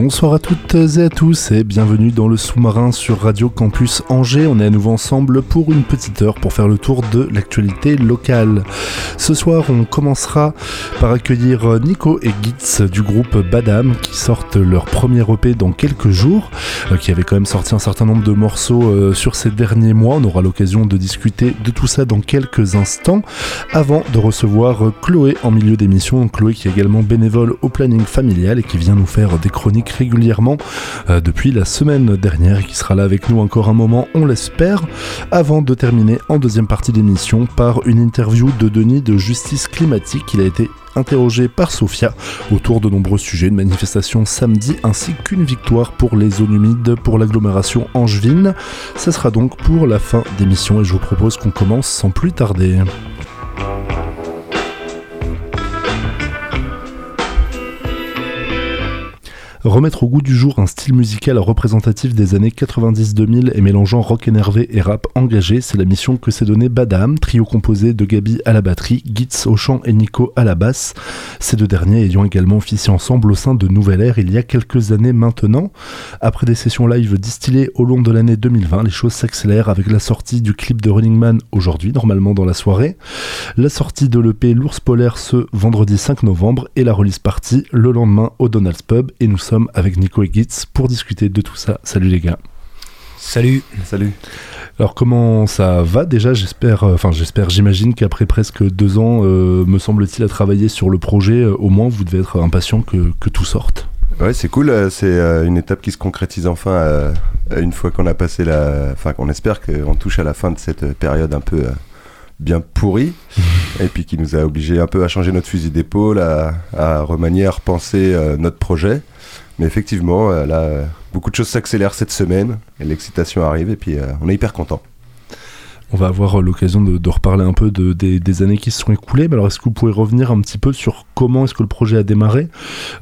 Bonsoir à toutes et à tous et bienvenue dans le sous-marin sur Radio Campus Angers. On est à nouveau ensemble pour une petite heure pour faire le tour de l'actualité locale. Ce soir, on commencera par accueillir Nico et Gitz du groupe Badam qui sortent leur premier EP dans quelques jours, euh, qui avait quand même sorti un certain nombre de morceaux euh, sur ces derniers mois. On aura l'occasion de discuter de tout ça dans quelques instants avant de recevoir Chloé en milieu d'émission. Chloé qui est également bénévole au planning familial et qui vient nous faire des chroniques régulièrement euh, depuis la semaine dernière et qui sera là avec nous encore un moment, on l'espère, avant de terminer en deuxième partie d'émission par une interview de Denis de Justice Climatique. Il a été interrogé par Sofia autour de nombreux sujets, une manifestation samedi ainsi qu'une victoire pour les zones humides pour l'agglomération angevine. Ce sera donc pour la fin d'émission et je vous propose qu'on commence sans plus tarder. Remettre au goût du jour un style musical représentatif des années 90-2000 et mélangeant rock énervé et rap engagé, c'est la mission que s'est donnée Badam, trio composé de Gabi à la batterie, Gitz au chant et Nico à la basse. Ces deux derniers ayant également officié ensemble au sein de Nouvelle Air il y a quelques années maintenant. Après des sessions live distillées au long de l'année 2020, les choses s'accélèrent avec la sortie du clip de Running Man aujourd'hui, normalement dans la soirée, la sortie de l'EP L'ours polaire ce vendredi 5 novembre et la release party le lendemain au Donald's Pub et nous sommes avec Nico et Gitz pour discuter de tout ça. Salut les gars. Salut. Salut. Alors comment ça va déjà? J'espère, euh, enfin j'espère, j'imagine qu'après presque deux ans, euh, me semble-t-il, à travailler sur le projet, euh, au moins vous devez être impatient que, que tout sorte. Ouais, c'est cool. C'est une étape qui se concrétise enfin une fois qu'on a passé la. Enfin, qu'on espère qu'on touche à la fin de cette période un peu bien pourrie et puis qui nous a obligé un peu à changer notre fusil d'épaule, à, à, remanier, à repenser notre projet. Mais effectivement, euh, là, beaucoup de choses s'accélèrent cette semaine, l'excitation arrive, et puis euh, on est hyper content. On va avoir l'occasion de, reparler un peu de, des, années qui se sont écoulées. Mais alors, est-ce que vous pouvez revenir un petit peu sur comment est-ce que le projet a démarré?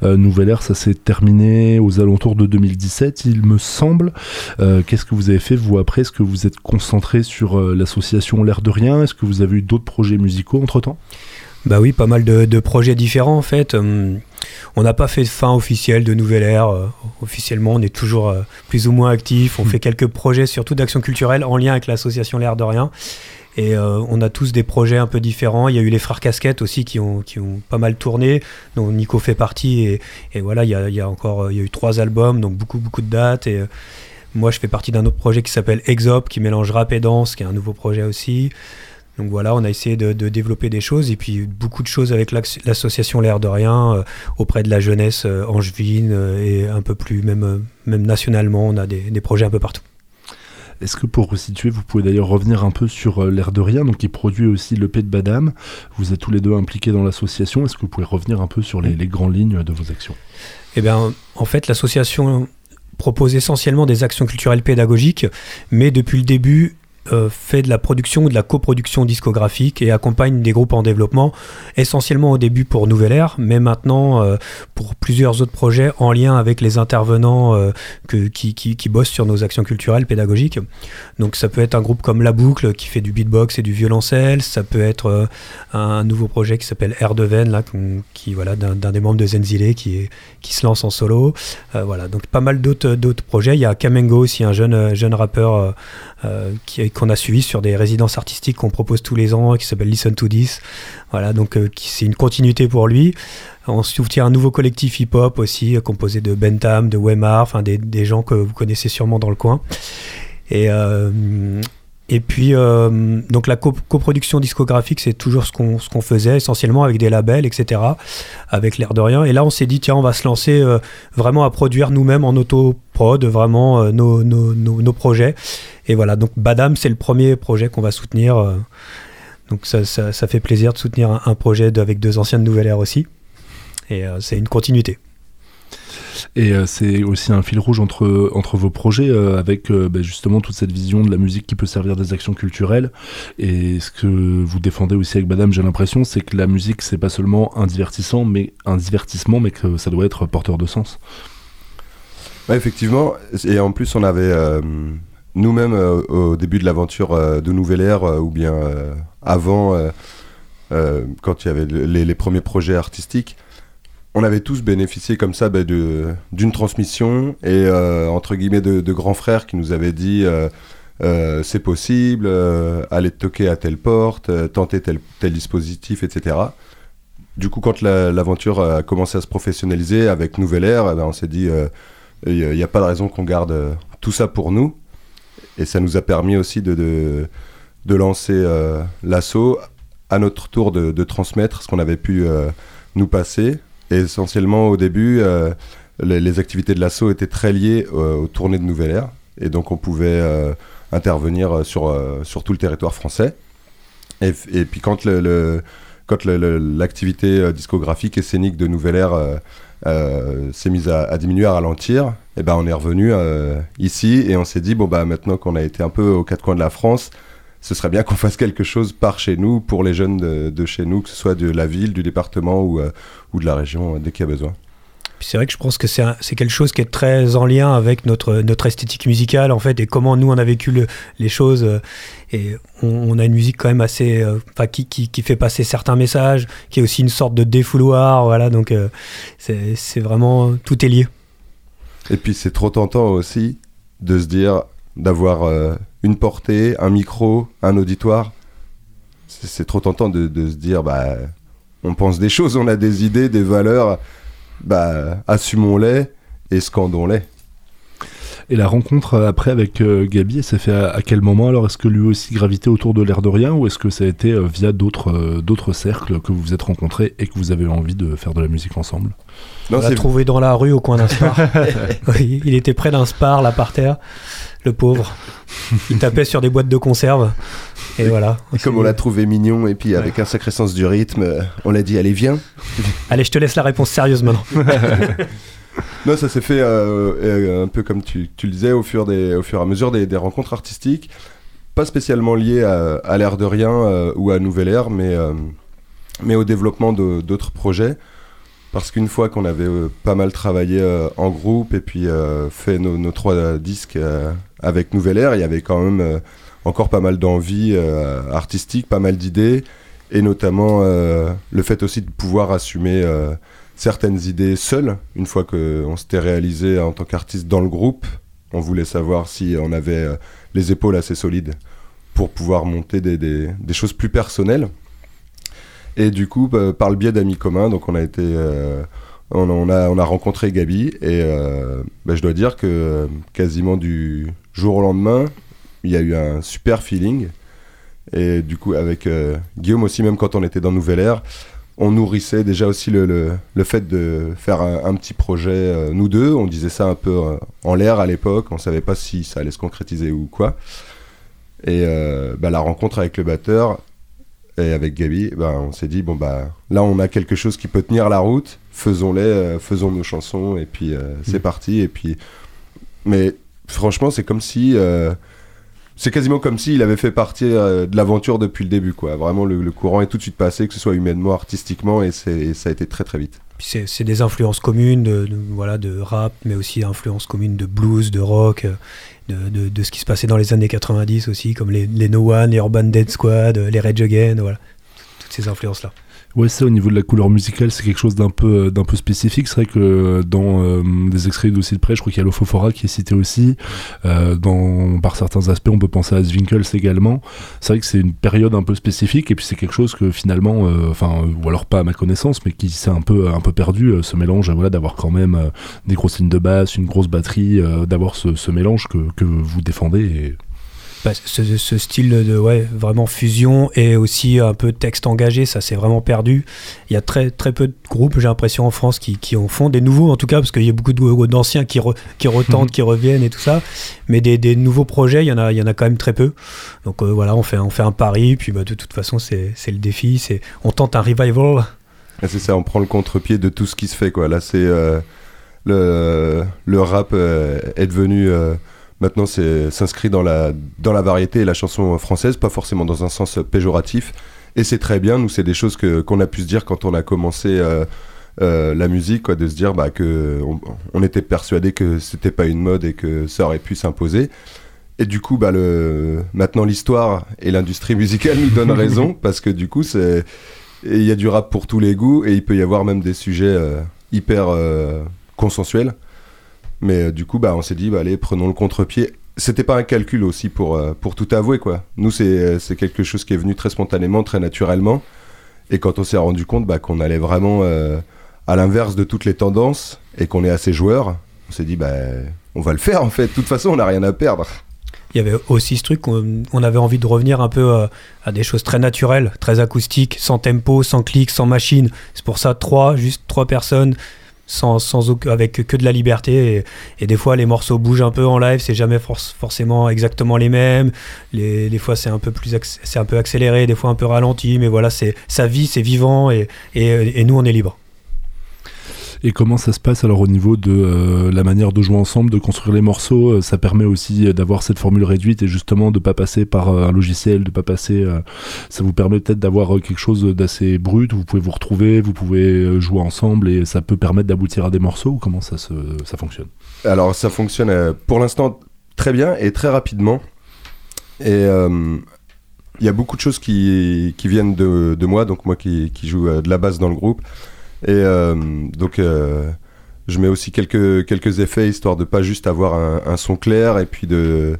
Euh, Nouvelle Air, ça s'est terminé aux alentours de 2017, il me semble. Qu'est-ce que vous avez fait, vous, après? Est-ce que vous êtes concentré sur l'association L'air de Rien? Est-ce que vous avez eu d'autres projets musicaux entre-temps? Bah oui, pas mal de, projets différents en fait. Hum, on n'a pas fait de fin officielle de Nouvelle Ère. Euh, officiellement, on est toujours euh, plus ou moins actif. On hmm. fait quelques projets, surtout d'action culturelle, en lien avec l'association L'air de Rien. Et euh, on a tous des projets un peu différents. Il y a eu les frères Casquettes aussi qui ont, qui ont pas mal tourné, dont Nico fait partie. Et, voilà, il y, a, il y, a, encore il y a eu trois albums, donc beaucoup, beaucoup de dates. Et moi, je fais partie d'un autre projet qui s'appelle Exop, qui mélange rap et danse, qui est un nouveau projet aussi. Donc voilà, on a essayé de, développer des choses et puis beaucoup de choses avec l'association L'air de rien euh, auprès de la jeunesse euh, angevine euh, et un peu plus, même, même nationalement, on a des, projets un peu partout. Est-ce que pour resituer, vous pouvez d'ailleurs revenir un peu sur l'air de rien, donc qui produit aussi le P de Badam. Vous êtes tous les deux impliqués dans l'association. Est-ce que vous pouvez revenir un peu sur les, les grandes lignes de vos actions? Eh bien, en fait, l'association propose essentiellement des actions culturelles pédagogiques, mais depuis le début, euh, fait de la production ou de la coproduction discographique et accompagne des groupes en développement, essentiellement au début pour Nouvelle Air, mais maintenant euh, pour plusieurs autres projets en lien avec les intervenants euh, que, qui, qui, qui, bossent sur nos actions culturelles, pédagogiques. Donc ça peut être un groupe comme La Boucle qui fait du beatbox et du violoncelle, ça peut être un nouveau projet qui s'appelle Air de Veine, là, qui, voilà, d'un des membres de Zenzile qui, qui se lance en solo. voilà, donc pas mal d'autres projets. Il y a Kamengo aussi, un jeune, jeune rappeur qu'on a suivi sur des résidences artistiques qu'on propose tous les ans, qui s'appelle Listen to This. Voilà, donc euh, c'est une continuité pour lui. On soutient un nouveau collectif hip-hop aussi, euh, composé de Bentham, de enfin des, des, gens que vous connaissez sûrement dans le coin. Et, et puis, euh, donc la coproduction discographique, c'est toujours ce qu'on faisait, essentiellement avec des labels, etc., avec l'air de rien. Et là, on s'est dit, tiens, on va se lancer euh, vraiment à produire nous-mêmes en auto-prod, vraiment euh, nos, nos, nos, projets. Et voilà, donc Badam, c'est le premier projet qu'on va soutenir. donc ça, ça, fait plaisir de soutenir un, projet avec deux anciens de Nouvelle aussi. Et c'est une continuité. Et c'est aussi un fil rouge entre, entre vos projets, avec bah, justement toute cette vision de la musique qui peut servir des actions culturelles. Et ce que vous défendez aussi avec Madame, j'ai l'impression, c'est que la musique, c'est pas seulement un divertissement, mais un divertissement, mais que ça doit être porteur de sens. effectivement. Et en plus, on avait nous-mêmes au début de l'aventure de Nouvelle Ère, ou bien avant, quand il y avait les, premiers projets artistiques, on avait tous bénéficié comme ça bah, d'une transmission et entre guillemets de, de, grands frères qui nous avaient dit euh, c'est possible, euh, aller toquer à telle porte, euh, tenter tel, tel dispositif, etc. Du coup, quand l'aventure a commencé à se professionnaliser avec Nouvelle Air, eh ben, on s'est dit, il n'y a pas de raison qu'on garde tout ça pour nous. Et ça nous a permis aussi de, de, lancer l'assaut, à notre tour de, de transmettre ce qu'on avait pu nous passer. Et essentiellement, au début, les, les, activités de l'assaut étaient très liées aux tournées de Nouvelle Air. Et donc, on pouvait intervenir euh, sur, euh, sur tout le territoire français. Et, puis quand le, quand l'activité euh, discographique et scénique de Nouvelle Ère s'est mise à, diminuer, à ralentir, et eh ben on est revenu ici et on s'est dit bon bah maintenant qu'on a été un peu aux quatre coins de la France, ce serait bien qu'on fasse quelque chose par chez nous pour les jeunes de, de, chez nous, que ce soit de la ville, du département ou, ou de la région dès qu'il y a besoin c'est vrai que je pense que c'est quelque chose qui est très en lien avec notre, notre esthétique musicale, en fait, et comment nous, on a vécu les choses. Euh, et on, a une musique quand même assez. Euh, qui, qui, qui, fait passer certains messages, qui est aussi une sorte de défouloir, voilà, donc euh, c'est vraiment. Tout est lié. Et puis c'est trop tentant aussi de se dire, d'avoir une portée, un micro, un auditoire. C'est trop tentant de, de se dire, bah, on pense des choses, on a des idées, des valeurs bah, assumons-les et scandons-les. Et la rencontre euh, après avec euh, Gabi, elle s'est fait à, quel moment Alors, est-ce que lui aussi gravitait autour de l'air de rien ou est-ce que ça a été euh, via d'autres d'autres cercles que vous vous êtes rencontrés et que vous avez envie de faire de la musique ensemble? On l'a trouvé dans la rue au coin d'un spar. il était près d'un spar là par terre, le pauvre. Il tapait sur des boîtes de conserve. Et voilà. comme on l'a trouvé mignon et puis avec un sacré sens du rythme, on l'a dit allez viens. allez, je te laisse la réponse sérieuse maintenant. non, ça s'est fait euh, euh, un peu comme tu, le disais au fur, des, au fur et à mesure des, rencontres artistiques, pas spécialement liées à, l'air de rien euh, ou à Nouvelle Air, mais, mais au développement d'autres projets. Parce qu'une fois qu'on avait pas mal travaillé en groupe et puis fait nos, nos, trois disques avec Nouvelle Air, il y avait quand même encore pas mal d'envie artistique, pas mal d'idées, et notamment le fait aussi de pouvoir assumer certaines idées seules. Une fois qu'on s'était réalisé en tant qu'artiste dans le groupe, on voulait savoir si on avait euh, les épaules assez solides pour pouvoir monter des, choses plus personnelles. Et du coup, bah, par le biais d'amis communs, donc on a été, euh, on, a, on a rencontré Gabi et euh, bah, je dois dire que quasiment du jour au lendemain, il y a eu un super feeling. Et du coup, avec Guillaume aussi, même quand on était dans Nouvelle Air, on nourrissait déjà aussi le, le, fait de faire un, petit projet, euh, nous deux. On disait ça un peu euh, en l'air à l'époque. On savait pas si ça allait se concrétiser ou quoi. Et euh, bah, la rencontre avec le batteur et avec Gabi, bah, on s'est dit, bon, bah, là, on a quelque chose qui peut tenir la route. Faisons-les, faisons nos chansons. Et puis, c'est mmh. parti. Et puis, mais franchement, c'est comme si c'est quasiment comme s'il avait fait partie euh, de l'aventure depuis le début, quoi. Vraiment, le, courant est tout de suite passé, que ce soit humainement, artistiquement, et, ça a été très très vite. C'est des influences communes de, voilà, de rap, mais aussi influences communes de blues, de rock, de, de, ce qui se passait dans les années 90 aussi, comme les, les No One, les Urban Dead Squad, les Rage Again, voilà. Toutes ces influences-là. Ouais, ça, au niveau de la couleur musicale, c'est quelque chose d'un peu, peu spécifique. C'est vrai que dans euh, des extraits de de près, je crois qu'il y a l'Ophofora qui est cité aussi. Euh, par certains aspects, on peut penser à Zwinkels également. C'est vrai que c'est une période un peu spécifique et puis c'est quelque chose que finalement, euh, enfin, ou alors pas à ma connaissance, mais qui s'est un peu, perdu, ce mélange, voilà, d'avoir quand même des grosses lignes de basse, une grosse batterie, d'avoir ce, mélange que, que vous défendez. Bah, ce, style de ouais, vraiment fusion et aussi un peu texte engagé, ça s'est vraiment perdu. Il y a très, très peu de groupes, j'ai l'impression, en France qui, qui, en font. Des nouveaux, en tout cas, parce qu'il y a beaucoup d'anciens qui, qui retentent, qui reviennent et tout ça. Mais des, des, nouveaux projets, il y, en a, il y en a quand même très peu. Donc euh, voilà, on fait, on fait un pari. Puis bah, de toute façon, c'est le défi. On tente un revival. C'est ça, on prend le contre-pied de tout ce qui se fait. Quoi. Là, c'est. Euh, le, le rap est devenu maintenant c'est s'inscrit dans la dans la variété et la chanson française, pas forcément dans un sens péjoratif. Et c'est très bien. Nous, c'est des choses qu'on a pu se dire quand on a commencé. la musique, quoi, de se dire bah, que on, était persuadé que c'était pas une mode et que ça aurait pu s'imposer. Et du coup, bah, le... maintenant l'histoire et l'industrie musicale nous donnent raison parce que du coup, c'est il y a du rap pour tous les goûts et il peut y avoir même des sujets euh, hyper euh, consensuels. Mais euh, du coup, bah, on s'est dit, bah, allez, prenons le contre-pied. C'était pas un calcul aussi pour, pour tout avouer, quoi. Nous, c'est quelque chose qui est venu très spontanément, très naturellement. Et quand on s'est rendu compte bah, qu'on allait vraiment à l'inverse de toutes les tendances et qu'on est assez joueur, on s'est dit, bah, on va le faire en fait. De toute façon, on n'a rien à perdre il y avait aussi ce truc qu'on on avait envie de revenir un peu euh, à, des choses très naturelles, très acoustiques, sans tempo, sans clic, sans machine. C'est pour ça trois, juste trois personnes. Sans, sans, avec que de la liberté et, des fois les morceaux bougent un peu en live c'est jamais forcément exactement les mêmes. Les, des fois c'est un peu plus c'est un peu accéléré des fois un peu ralenti mais voilà c'est sa vie c'est vivant et, et, et nous on est libre et comment ça se passe alors au niveau de euh, la manière de jouer ensemble, de construire les morceaux euh, Ça permet aussi d'avoir cette formule réduite et justement de pas passer par euh, un logiciel, de pas passer. ça vous permet peut-être d'avoir quelque chose d'assez brut. Où vous pouvez vous retrouver, vous pouvez jouer ensemble et ça peut permettre d'aboutir à des morceaux. Ou comment ça se, ça fonctionne? Alors ça fonctionne pour l'instant très bien et très rapidement. Et il y a beaucoup de choses qui, qui viennent de, de, moi, donc moi qui, qui joue de la basse dans le groupe. Et euh, donc, euh, je mets aussi quelques, quelques effets histoire de pas juste avoir un, son clair. Et puis, de,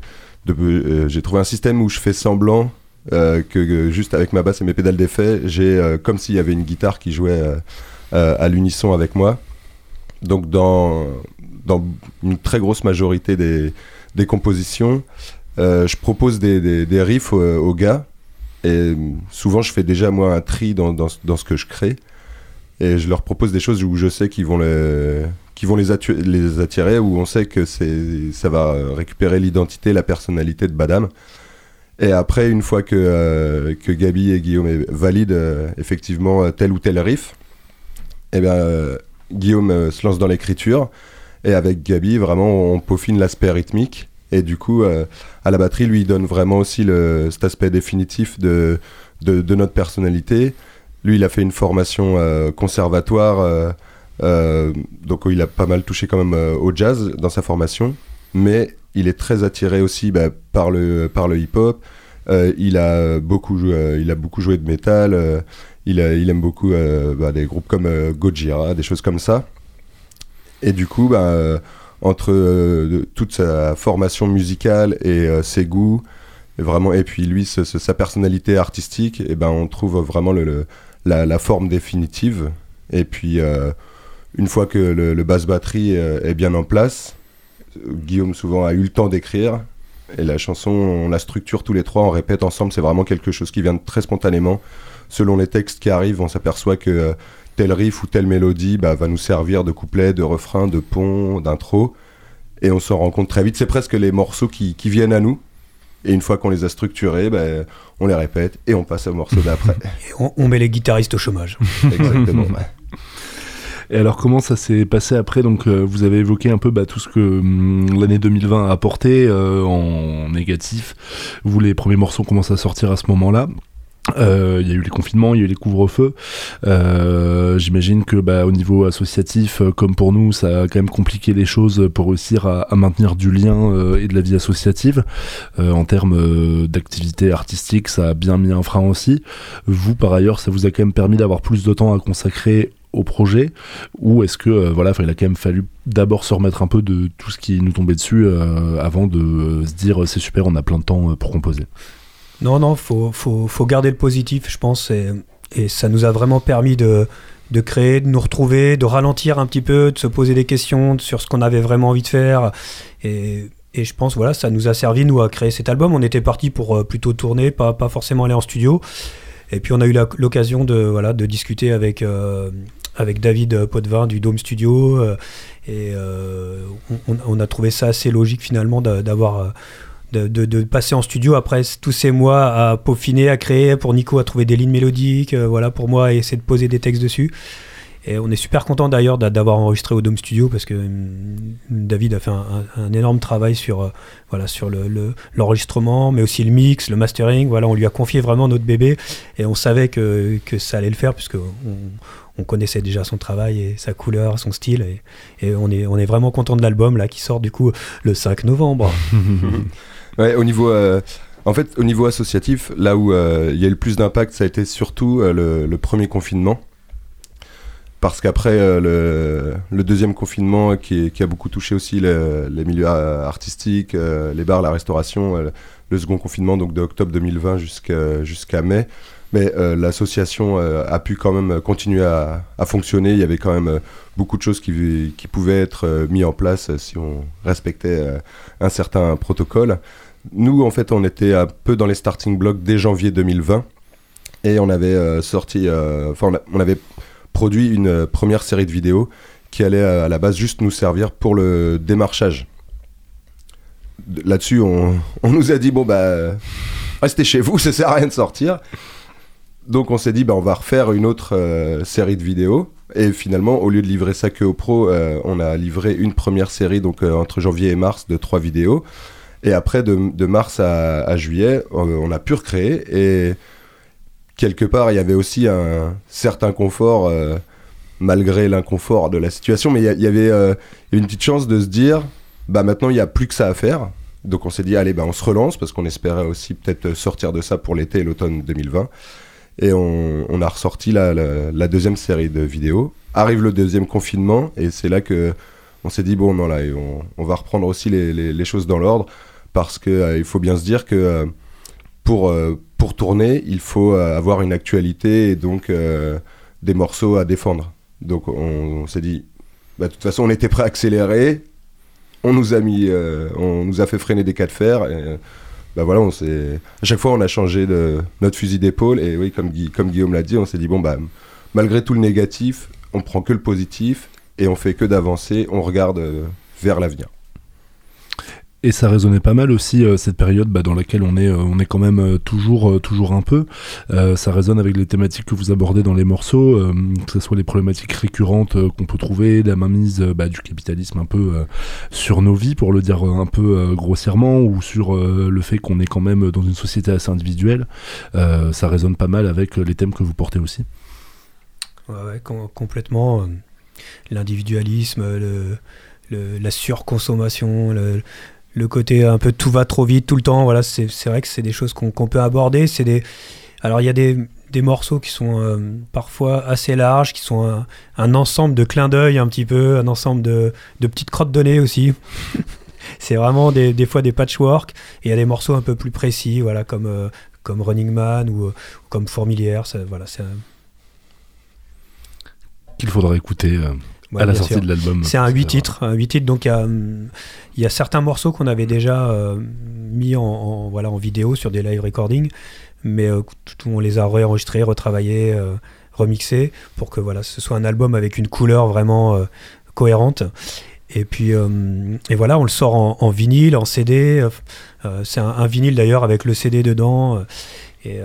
euh, j'ai trouvé un système où je fais semblant que juste avec ma basse et mes pédales d'effet, j'ai comme s'il y avait une guitare qui jouait à l'unisson avec moi. Donc, dans, dans une très grosse majorité des, des compositions, je propose des, des, riffs aux, gars. Et souvent, je fais déjà moi un tri dans, dans ce que je crée et je leur propose des choses où je sais qu'ils vont les attirer où on sait que ça va récupérer l'identité la personnalité de Badam. Et après une fois que euh, Gabi et Guillaume valident euh, effectivement tel ou tel riff eh bien euh, Guillaume se lance dans l'écriture. Et avec Gabi vraiment on peaufine l'aspect rythmique. Et du coup à la batterie lui il donne vraiment aussi cet aspect définitif de notre personnalité lui, il a fait une formation euh, conservatoire, euh, euh, donc il a pas mal touché quand même au jazz dans sa formation, mais il est très attiré aussi bah, par le, par le hip-hop. il, a beaucoup joué, il a beaucoup joué de métal. il, il aime beaucoup bah, des groupes comme Gojira, des choses comme ça. Et du coup, bah, entre toute sa formation musicale et ses goûts, et vraiment, et puis lui, sa personnalité artistique, et ben on trouve vraiment le, la, forme définitive. Et puis, euh, une fois que le, basse batterie euh, est bien en place, Guillaume souvent a eu le temps d'écrire. Et la chanson, on la structure tous les trois, on répète ensemble. C'est vraiment quelque chose qui vient très spontanément. Selon les textes qui arrivent, on s'aperçoit que euh, tel riff ou telle mélodie bah, va nous servir de couplet, de refrain, de pont, d'intro. Et on s'en rend compte très vite. C'est presque les morceaux qui viennent à nous. Et une fois qu'on les a structurés, ben, on les répète et on passe au morceau d'après. On, on, met les guitaristes au chômage. Exactement. Et alors comment ça s'est passé après Donc euh, vous avez évoqué un peu bah, tout ce que hum, l'année 2020 a apporté euh, en négatif. Vous les premiers morceaux commencent à sortir à ce moment-là? Euh, il y a eu les confinements, il y a eu les couvre-feux. Euh, J'imagine que bah, au niveau associatif, euh, comme pour nous, ça a quand même compliqué les choses pour réussir à, maintenir du lien euh, et de la vie associative. Euh, en termes d'activité artistique, ça a bien mis un frein aussi. Vous, par ailleurs, ça vous a quand même permis d'avoir plus de temps à consacrer au projet ou est-ce que voilà il a quand même fallu d'abord se remettre un peu de tout ce qui nous tombait dessus avant de se dire c'est super on a plein de temps pour composer? Non, non, faut, faut, faut garder le positif, je pense, et, ça nous a vraiment permis de, créer, de nous retrouver, de ralentir un petit peu, de se poser des questions sur ce qu'on avait vraiment envie de faire. Et, je pense, voilà, ça nous a servi, nous, à créer cet album. On était parti pour euh, plutôt tourner, pas, forcément aller en studio. Et puis on a eu l'occasion de, voilà, de discuter avec, euh, avec David Potvin du Dome Studio. Euh, et on, a trouvé ça assez logique finalement d'avoir de, passer en studio après tous ces mois à peaufiner, à créer, pour Nico à trouver des lignes mélodiques, euh, voilà, pour moi à essayer de poser des textes dessus. Et on est super content d'ailleurs d'avoir enregistré au Dome Studio parce que hum, David a fait un, énorme travail sur, euh, voilà, sur l'enregistrement, le, mais aussi le mix, le mastering. Voilà, on lui a confié vraiment notre bébé et on savait que, que ça allait le faire puisque on, connaissait déjà son travail et sa couleur, son style. Et, et on, est, on est vraiment content de l'album là qui sort du coup le 5 novembre. ouais, au niveau. Euh, en fait, au niveau associatif, là où euh, il y a eu le plus d'impact, ça a été surtout le, premier confinement parce qu'après euh, le, deuxième confinement qui, a beaucoup touché aussi les milieux artistiques, euh, les bars, la restauration, euh, le second confinement donc de octobre 2020 jusqu'à mai, mais l'association a pu quand même continuer à, fonctionner. Il y avait quand même beaucoup de choses qui, qui pouvaient être mises en place si on respectait un certain protocole. Nous, en fait, on était un peu dans les starting blocks dès janvier 2020 et on avait sorti, enfin, on avait produit une euh, première série de vidéos qui allait euh, à la base juste nous servir pour le démarchage. Là-dessus, on, nous a dit bon bah restez chez vous, ça sert à rien de sortir. Donc on s'est dit bah on va refaire une autre euh, série de vidéos. Et finalement, au lieu de livrer ça que aux pros, on a livré une première série donc entre janvier et mars de trois vidéos. Et après, de, mars à, juillet, on a pu recréer. Et quelque part, il y avait aussi un certain confort, euh, malgré l'inconfort de la situation, mais il y, avait euh, une petite chance de se dire, bah maintenant, il n'y a plus que ça à faire. Donc on s'est dit, allez, bah, on se relance, parce qu'on espérait aussi peut-être sortir de ça pour l'été et l'automne 2020. Et on, a ressorti la, deuxième série de vidéos. Arrive le deuxième confinement, et c'est là que on s'est dit, bon, non, là, on, va reprendre aussi les, choses dans l'ordre, parce qu'il euh, faut bien se dire que pour, pour tourner, il faut euh, avoir une actualité et donc euh, des morceaux à défendre. Donc on, s'est dit, bah, de toute façon, on était prêt à accélérer. On nous a mis, euh, on nous a fait freiner des cas de fer. Et, bah voilà, on à chaque fois, on a changé de notre fusil d'épaule. Et oui, comme, comme Guillaume l'a dit, on s'est dit bon bah, malgré tout le négatif, on prend que le positif et on fait que d'avancer. On regarde vers l'avenir. Et ça résonnait pas mal aussi euh, cette période bah, dans laquelle on est, euh, on est quand même euh, toujours, toujours un peu. ça résonne avec les thématiques que vous abordez dans les morceaux, que ce soit les problématiques récurrentes qu'on peut trouver, la mainmise bah, du capitalisme un peu sur nos vies, pour le dire un peu grossièrement, ou sur le fait qu'on est quand même dans une société assez individuelle. ça résonne pas mal avec les thèmes que vous portez aussi. Ouais, complètement. L'individualisme, le, la surconsommation, le, côté un peu tout va trop vite tout le temps. Voilà, c'est vrai que c'est des choses qu'on peut aborder. C'est alors il y a des, des morceaux qui sont euh, parfois assez larges, qui sont un, ensemble de clins d'œil un petit peu, un ensemble de, de petites crottes de nez aussi. c'est vraiment des, des, fois des patchwork. Et il y a des morceaux un peu plus précis, voilà, comme, euh, comme Running Man ou, comme Fourmilière. voilà, c'est qu'il faudra écouter. Euh, à la sortie de l'album. C'est un 8 titres, un 8 titres, donc il y a, certains morceaux qu'on avait déjà euh, mis en, voilà, en vidéo sur des live recordings, mais euh, on les a réenregistrés, retravaillés, euh, remixés, pour que voilà, ce soit un album avec une couleur vraiment cohérente. Et puis, et voilà, on le sort en, vinyle, en CD. c'est un, un, vinyle d'ailleurs avec le CD dedans. et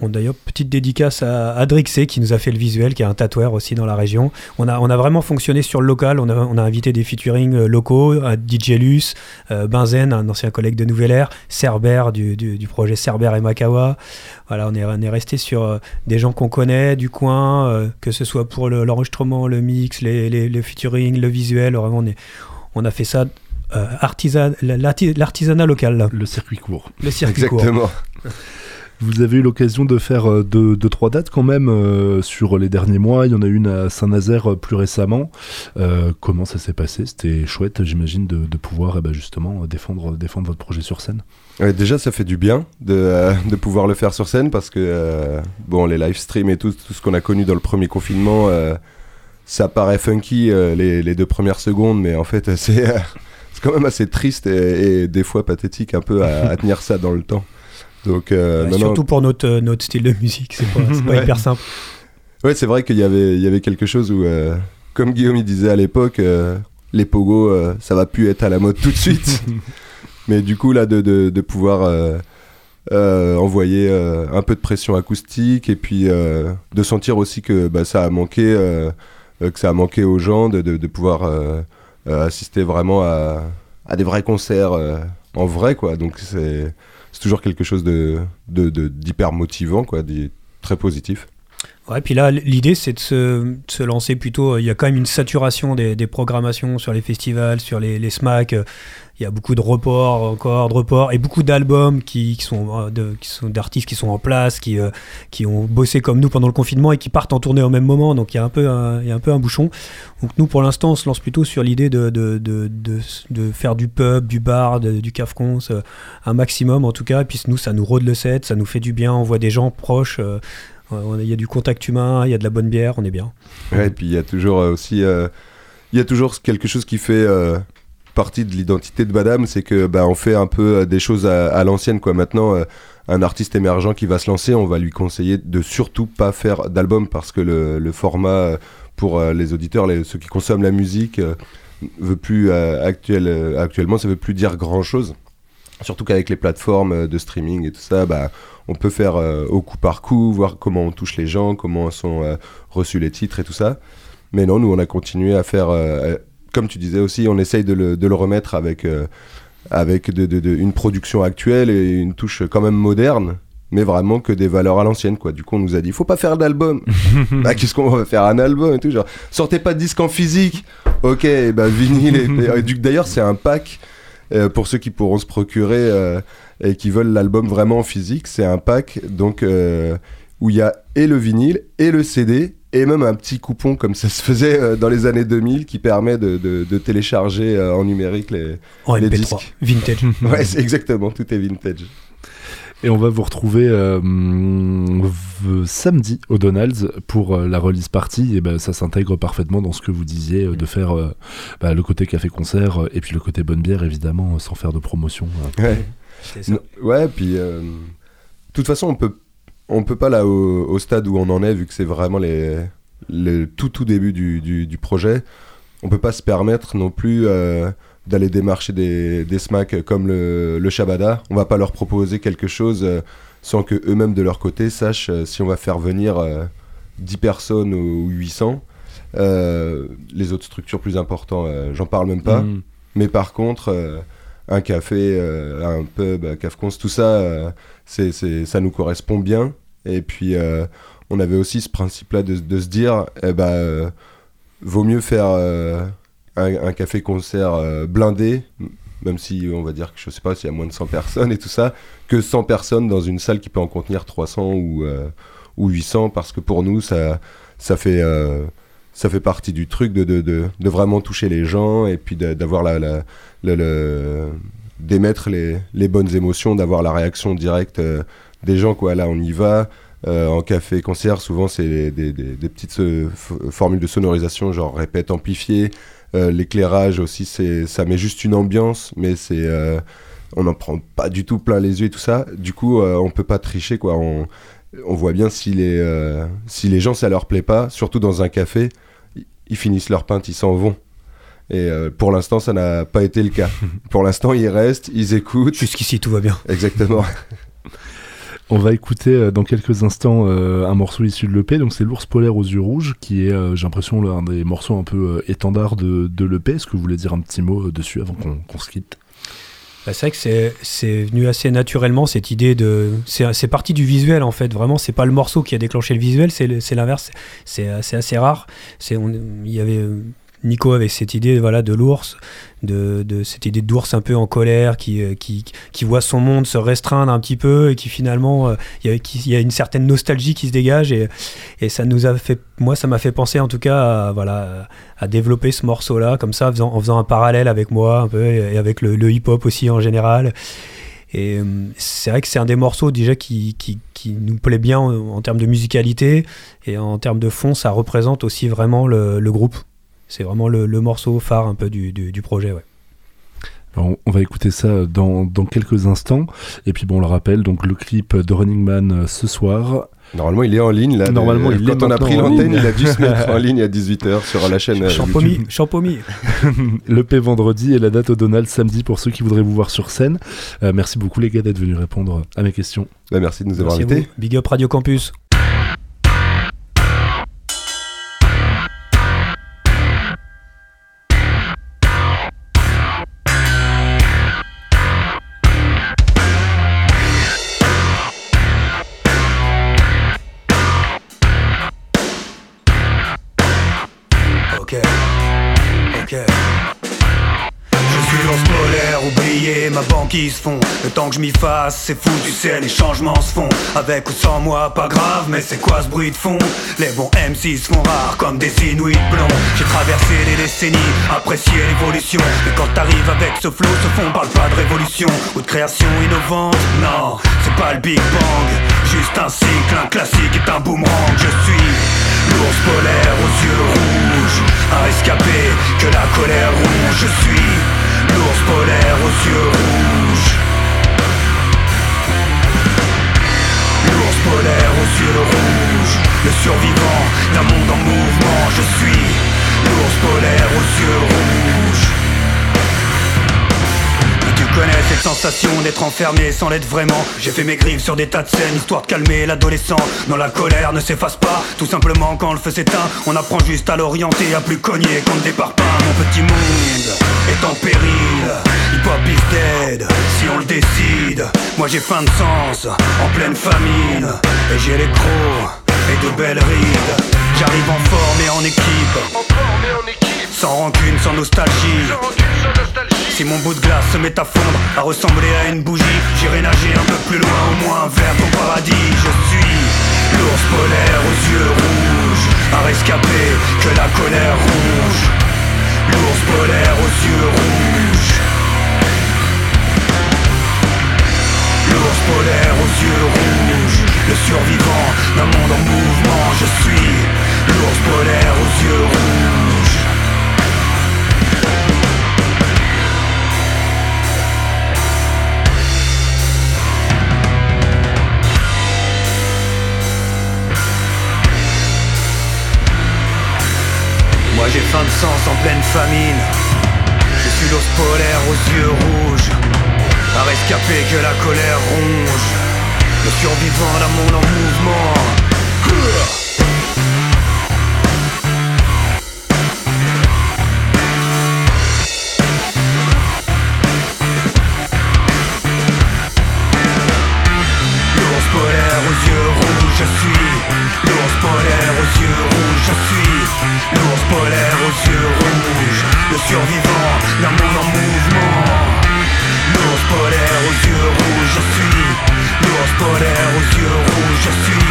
on d'ailleurs petite dédicace à Adrixé qui nous a fait le visuel, qui est un tatoueur aussi dans la région. On a, on a vraiment fonctionné sur le local. On a, on a invité des featuring euh, locaux, à DJ Lus, euh, Benzen, un ancien collègue de Nouvelle Air, Cerber du, du, projet Cerber et Makawa. Voilà, on est, on est resté sur euh, des gens qu'on connaît du coin, que ce soit pour l'enregistrement, le, mix, les, les, featuring, le visuel. Vraiment, on, est, on a fait ça artisan, l'artisanat local. Le circuit court. Le circuit Exactement. Vous avez eu l'occasion de faire euh, deux, trois dates quand même euh, sur les derniers mois. Il y en a une à Saint-Nazaire euh, plus récemment. comment ça s'est passé? C'était chouette, j'imagine, de, pouvoir eh ben, justement défendre, défendre votre projet sur scène. déjà, ça fait du bien de, pouvoir le faire sur scène parce que bon, les live streams et tout, tout ce qu'on a connu dans le premier confinement, ça paraît funky les, deux premières secondes, mais en fait, c'est quand même assez triste et, des fois pathétique un peu à tenir ça dans le temps. Donc, euh, surtout pour notre, euh, notre style de musique, c'est pas, pas hyper simple. Ouais, c'est vrai qu'il y avait, il y avait quelque chose où, euh, comme Guillaume il disait à l'époque, les pogos, ça va plus être à la mode tout de suite. Mais du coup, là, de, de, de pouvoir envoyer un peu de pression acoustique et puis de sentir aussi que bah, ça a manqué que ça a manqué aux gens de, de, de pouvoir assister vraiment à, à, des vrais concerts en vrai, quoi. Donc c'est toujours quelque chose de d'hyper motivant, quoi, très positif. Ouais, puis là, l'idée, c'est de se, se, lancer plutôt. Il y a quand même une saturation des, des programmations sur les festivals, sur les, les SMAC. Il y a beaucoup de reports, encore de reports, et beaucoup d'albums qui, qui, sont euh, de, qui d'artistes qui sont en place, qui, euh, qui ont bossé comme nous pendant le confinement et qui partent en tournée au même moment. Donc il y a un peu un, il y a un, peu un bouchon. Donc nous, pour l'instant, on se lance plutôt sur l'idée de, de, de, de, faire du pub, du bar, du cafcon, euh, un maximum en tout cas. Et puis nous, ça nous rôde le set, ça nous fait du bien. On voit des gens proches. Il y a du contact humain, il y a de la bonne bière, on est bien. Et puis il y a toujours aussi, il y a toujours quelque chose qui fait partie de l'identité de Badam, c'est que bah, on fait un peu euh, des choses à, l'ancienne quoi. Maintenant, euh, un artiste émergent qui va se lancer, on va lui conseiller de surtout pas faire d'album parce que le, format euh, pour les auditeurs, les, ceux qui consomment la musique, veut plus actuel, actuellement, ça veut plus dire grand chose. Surtout qu'avec les plateformes de streaming et tout ça, bah, on peut faire au coup par coup, voir comment on touche les gens, comment sont reçus les titres et tout ça. Mais non, nous on a continué à faire comme tu disais aussi, on essaye de le, remettre avec, euh, avec de, une production actuelle et une touche quand même moderne mais vraiment que des valeurs à l'ancienne quoi. Du coup, on nous a dit faut pas faire d'album. bah qu'est-ce qu'on va faire un album et tout genre sortez pas de disque en physique. OK, bah vinyle d'ailleurs, c'est un pack euh, pour ceux qui pourront se procurer euh, et qui veulent l'album vraiment en physique, c'est un pack donc où il y a et le vinyle et le CD et même un petit coupon comme ça se faisait euh, dans les années 2000 qui permet de, de, télécharger euh, en numérique les, en les MP3. disques. Vintage. ouais, c'est exactement, tout est vintage. Et on va vous retrouver euh, samedi au Donald's pour la release party. Et ben, ça s'intègre parfaitement dans ce que vous disiez, de faire bah, le côté café-concert et puis le côté bonne bière, évidemment, sans faire de promotion. Ouais, ouais puis de toute façon, on peut on peut pas là au, stade où on en est, vu que c'est vraiment les, le tout tout début du, du, projet, on peut pas se permettre non plus euh, d'aller démarcher des, des SMAC comme le, le Shabada. On va pas leur proposer quelque chose euh, sans que eux-mêmes de leur côté sachent euh, si on va faire venir 10 personnes ou 800. les autres structures plus importantes, j'en parle même pas. Mm. Mais par contre, un café, un pub, un cafcons, tout ça c'est, ça nous correspond bien. Et puis, euh, on avait aussi ce principe-là de, de, se dire, eh ben, euh, vaut mieux faire euh, un, café-concert blindé, même si on va dire que je sais pas s'il y a moins de 100 personnes et tout ça, que 100 personnes dans une salle qui peut en contenir 300 ou, ou 800, parce que pour nous, ça, ça fait ça fait partie du truc de, de, de, de, vraiment toucher les gens et puis d'avoir la, la, d'émettre les, les, bonnes émotions, d'avoir la réaction directe euh, des gens. Quoi. Là, on y va. Euh, en café concert, souvent c'est des, des, petites euh, formules de sonorisation, genre répète amplifié. L'éclairage aussi, ça met juste une ambiance, mais c'est on n'en prend pas du tout plein les yeux et tout ça. Du coup, on peut pas tricher quoi. On, on voit bien si les si les gens ça leur plaît pas, surtout dans un café, ils finissent leur pinte, ils s'en vont. Et euh, pour l'instant, ça n'a pas été le cas. pour l'instant, ils restent, ils écoutent. Jusqu'ici, tout va bien. Exactement. On va écouter euh, dans quelques instants euh, un morceau issu de l'EP, donc c'est L'ours polaire aux yeux rouges, qui est, j'ai l'impression, l'un des morceaux un peu étendards de, de l'EP. Est-ce que vous voulez dire un petit mot dessus avant qu'on se quitte? Bah, c'est vrai que c'est venu assez naturellement cette idée de. C'est parti du visuel en fait, vraiment, c'est pas le morceau qui a déclenché le visuel, c'est l'inverse, c'est assez rare. Il y avait Nico avait cette idée voilà, de l'ours, de, cette idée d'ours un peu en colère, qui, euh, qui, qui, voit son monde se restreindre un petit peu et qui finalement, euh, il y, a, une certaine nostalgie qui se dégage et, ça nous a fait, moi ça m'a fait penser en tout cas à, voilà, à développer ce morceau-là, comme ça, en faisant, un parallèle avec moi un peu et avec le, hip-hop aussi en général. Et euh, c'est vrai que c'est un des morceaux déjà qui, nous plaît bien en, termes de musicalité et en termes de fond, ça représente aussi vraiment le groupe. C'est vraiment le, morceau phare un peu du, du, projet. Ouais. on va écouter ça dans, dans, quelques instants. Et puis bon, on le rappelle, donc le clip de Running Man euh, ce soir. Normalement, il est en ligne. Là, Normalement, il quand on a pris l'antenne, il a dû se mettre en ligne à 18h sur la chaîne. Champomy. Champomy. le P vendredi et la date au Donald samedi pour ceux qui voudraient vous voir sur scène. Euh, merci beaucoup les gars d'être venus répondre à mes questions. Bah, merci de nous avoir invités. Big up Radio Campus. Le temps que je m'y fasse, c'est fou, tu sais, les changements se font. Avec ou sans moi, pas grave, mais c'est quoi ce bruit de fond? Les bons M6 font rare comme des Inuits blonds. J'ai traversé les décennies, apprécié l'évolution. Et quand t'arrives avec ce flow, ce fond parle pas de révolution ou de création innovante. Non, c'est pas le Big Bang, juste un cycle, un classique est un boomerang. Je suis l'ours polaire aux yeux rouges, un rescapé que la colère ronge. Je suis l'ours polaire aux yeux rouges. L'ours polaire aux yeux rouges, le survivant d'un monde en mouvement. Je suis l'ours polaire aux yeux rouges. Tu connais cette sensation d'être enfermé sans l'être vraiment J'ai fait mes griffes sur des tas de scènes histoire de calmer l'adolescent. Non la colère ne s'efface pas Tout simplement quand le feu s'éteint. On apprend juste à l'orienter, à plus cogner contre des parpaings Mon petit monde est en péril. Hip hop is dead si on le décide. Moi j'ai faim de sens en pleine famine. Et j'ai les crocs et de belles rides J'arrive en forme et en équipe sans rancune, sans nostalgie. Si mon bout de glace se met à fondre, à ressembler à une bougie, j'irai nager un peu plus loin, au moins vers ton paradis. Je suis l'ours polaire aux yeux rouges, un rescapé que la colère rouge. L'ours polaire aux yeux rouges. L'ours polaire aux yeux rouges, le survivant d'un monde en mouvement. Je suis l'ours polaire aux yeux rouges. Moi j'ai faim de sens en pleine famine Je suis l'os polaire aux yeux rouges Un rescapé que la colère ronge Le survivant d'un en mouvement. L'ours polaire aux yeux rouges, je suis. L'ours polaire aux yeux rouges, je suis. L'ours polaire aux yeux rouges. Le survivant d'un monde en mouvement. L'ours polaire aux yeux rouges, je suis L'ours polaire aux yeux rouges, je suis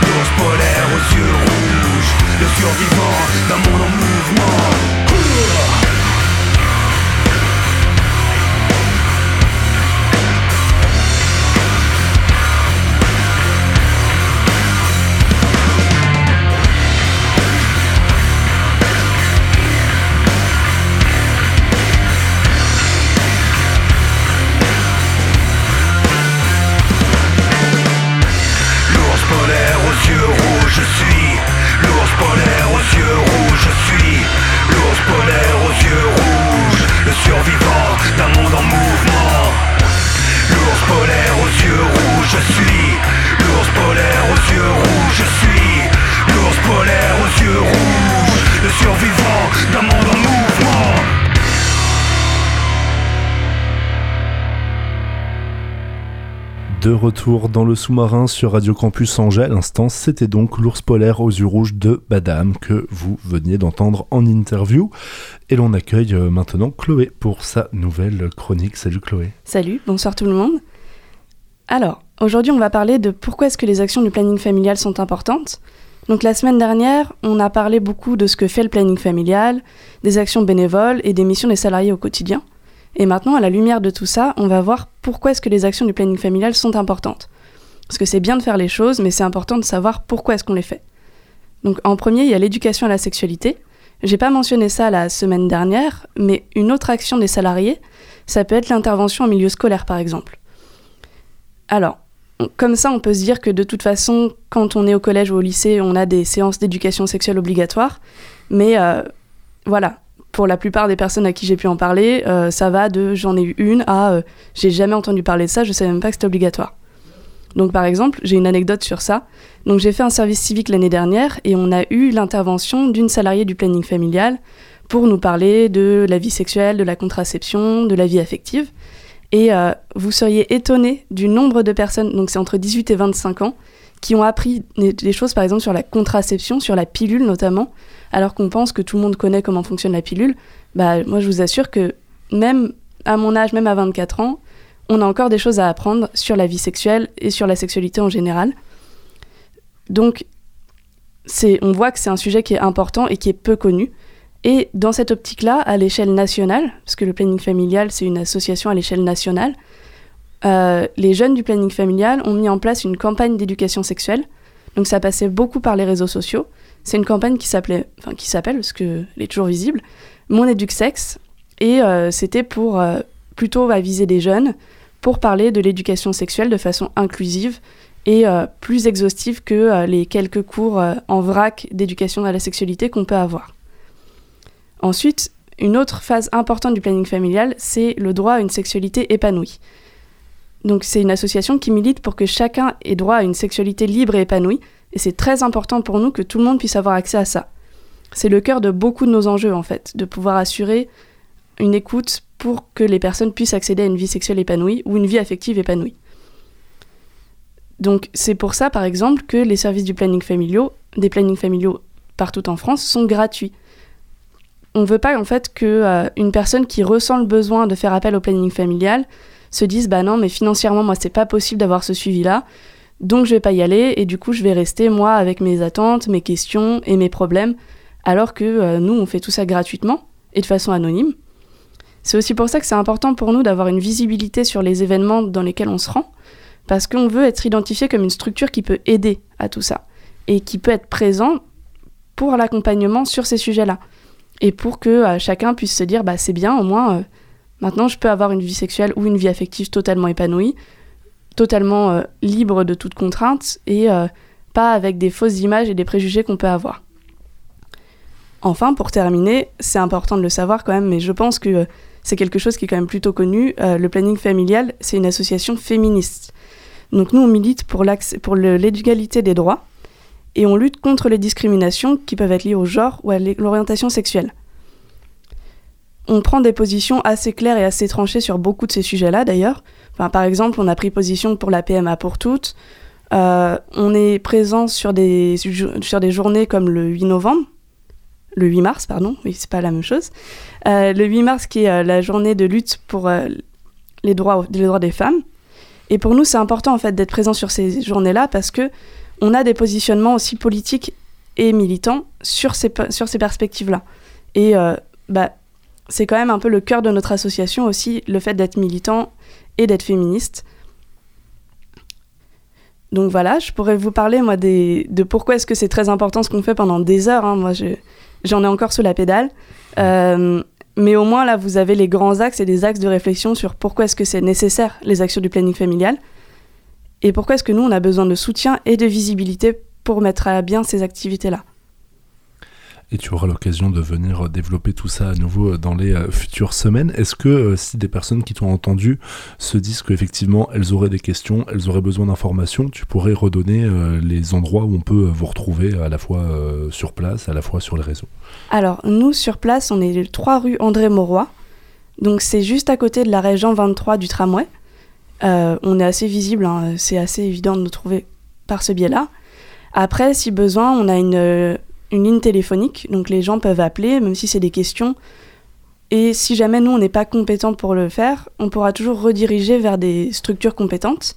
L'ours polaire aux yeux rouges. Le survivant d'un monde en mouvement. L'ours De retour dans le sous-marin sur Radio Campus Angers, à l'instant, c'était donc l'ours polaire aux yeux rouges de Badam que vous veniez d'entendre en interview. Et l'on accueille euh, maintenant Chloé pour sa nouvelle chronique. Salut Chloé. Salut, bonsoir tout le monde. Alors, aujourd'hui on va parler de pourquoi est-ce que les actions du planning familial sont importantes. Donc la semaine dernière, on a parlé beaucoup de ce que fait le planning familial, des actions bénévoles et des missions des salariés au quotidien. Et maintenant, à la lumière de tout ça, on va voir pourquoi est-ce que les actions du planning familial sont importantes. Parce que c'est bien de faire les choses, mais c'est important de savoir pourquoi est-ce qu'on les fait. Donc en premier, il y a l'éducation à la sexualité. J'ai pas mentionné ça la semaine dernière, mais une autre action des salariés, ça peut être l'intervention en milieu scolaire par exemple. Alors, comme ça, on peut se dire que de toute façon, quand on est au collège ou au lycée, on a des séances d'éducation sexuelle obligatoires. Mais euh, voilà, pour la plupart des personnes à qui j'ai pu en parler, euh, ça va de j'en ai eu une à euh, j'ai jamais entendu parler de ça, je savais même pas que c'était obligatoire. Donc par exemple, j'ai une anecdote sur ça. Donc j'ai fait un service civique l'année dernière et on a eu l'intervention d'une salariée du planning familial pour nous parler de la vie sexuelle, de la contraception, de la vie affective. Et euh, vous seriez étonné du nombre de personnes, donc c'est entre 18 et 25 ans, qui ont appris des choses par exemple sur la contraception, sur la pilule notamment, alors qu'on pense que tout le monde connaît comment fonctionne la pilule. Bah, moi je vous assure que même à mon âge, même à 24 ans, on a encore des choses à apprendre sur la vie sexuelle et sur la sexualité en général. Donc, on voit que c'est un sujet qui est important et qui est peu connu. Et dans cette optique-là, à l'échelle nationale, parce que le planning familial, c'est une association à l'échelle nationale, euh, les jeunes du planning familial ont mis en place une campagne d'éducation sexuelle. Donc ça passait beaucoup par les réseaux sociaux. C'est une campagne qui s'appelait, enfin qui s'appelle parce qu'elle est toujours visible, Mon éduc sexe. Et euh, c'était pour euh, plutôt viser des jeunes pour parler de l'éducation sexuelle de façon inclusive et plus exhaustive que les quelques cours en vrac d'éducation à la sexualité qu'on peut avoir. Ensuite, une autre phase importante du planning familial, c'est le droit à une sexualité épanouie. Donc c'est une association qui milite pour que chacun ait droit à une sexualité libre et épanouie, et c'est très important pour nous que tout le monde puisse avoir accès à ça. C'est le cœur de beaucoup de nos enjeux en fait, de pouvoir assurer une écoute pour que les personnes puissent accéder à une vie sexuelle épanouie ou une vie affective épanouie. Donc c'est pour ça par exemple que les services du planning familial, des plannings familiaux partout en France sont gratuits. On ne veut pas en fait que euh, personne qui ressent le besoin de faire appel au planning familial se disent bah non mais financièrement moi c'est pas possible d'avoir ce suivi là donc je vais pas y aller et du coup je vais rester moi avec mes attentes, mes questions et mes problèmes. Alors que euh, nous on fait tout ça gratuitement et de façon anonyme. C'est aussi pour ça que c'est important pour nous d'avoir une visibilité sur les événements dans lesquels on se rend. Parce qu'on veut être identifié comme une structure qui peut aider à tout ça et qui peut être présent pour l'accompagnement sur ces sujets-là. Et pour que euh, chacun puisse se dire bah c'est bien au moins euh, Maintenant, je peux avoir une vie sexuelle ou une vie affective totalement épanouie, totalement euh, libre de toute contrainte et euh, pas avec des fausses images et des préjugés qu'on peut avoir. Enfin, pour terminer, c'est important de le savoir quand même, mais je pense que euh, c'est quelque chose qui est quand même plutôt connu. le planning familial, c'est une association féministe. Donc nous, on milite pour l'égalité des droits et on lutte contre les discriminations qui peuvent être liées au genre ou à l'orientation sexuelle on prend des positions assez claires et assez tranchées sur beaucoup de ces sujets-là d'ailleurs. Par exemple, on a pris position pour la PMA pour toutes. Euh, on est présent sur des, sur des journées comme le 8 novembre, le 8 mars, pardon, c'est pas la même chose. Euh, le 8 mars qui est euh, la journée de lutte pour les, droits, droits des femmes. Et pour nous, c'est important en fait d'être présent sur ces journées-là parce que on a des positionnements aussi politiques et militants sur ces, sur ces perspectives-là. Et bah, c'est quand même un peu le cœur de notre association aussi, le fait d'être militant et d'être féministe. Donc voilà, je pourrais vous parler moi des, de pourquoi est-ce que c'est très important ce qu'on fait pendant des heures. Hein. Moi, j'en ai encore sous la pédale. Euh, mais au moins là, vous avez les grands axes et des axes de réflexion sur pourquoi est-ce que c'est nécessaire les actions du planning familial et pourquoi est-ce que nous, on a besoin de soutien et de visibilité pour mettre à bien ces activités-là et tu auras l'occasion de venir développer tout ça à nouveau dans les euh, futures semaines. Est-ce que euh, si des personnes qui t'ont entendu se disent qu'effectivement elles auraient des questions, elles auraient besoin d'informations, tu pourrais redonner euh, les endroits où on peut vous retrouver à la fois sur place, à la fois sur les réseaux? Alors nous sur place, on est 3 rue André Mauroy, donc c'est juste à côté de la région 23 du tramway. on est assez visible, hein, c'est assez évident de nous trouver par ce biais-là. Après, si besoin, on a une, une ligne téléphonique, donc les gens peuvent appeler, même si c'est des questions. Et si jamais nous, on n'est pas compétent pour le faire, on pourra toujours rediriger vers des structures compétentes.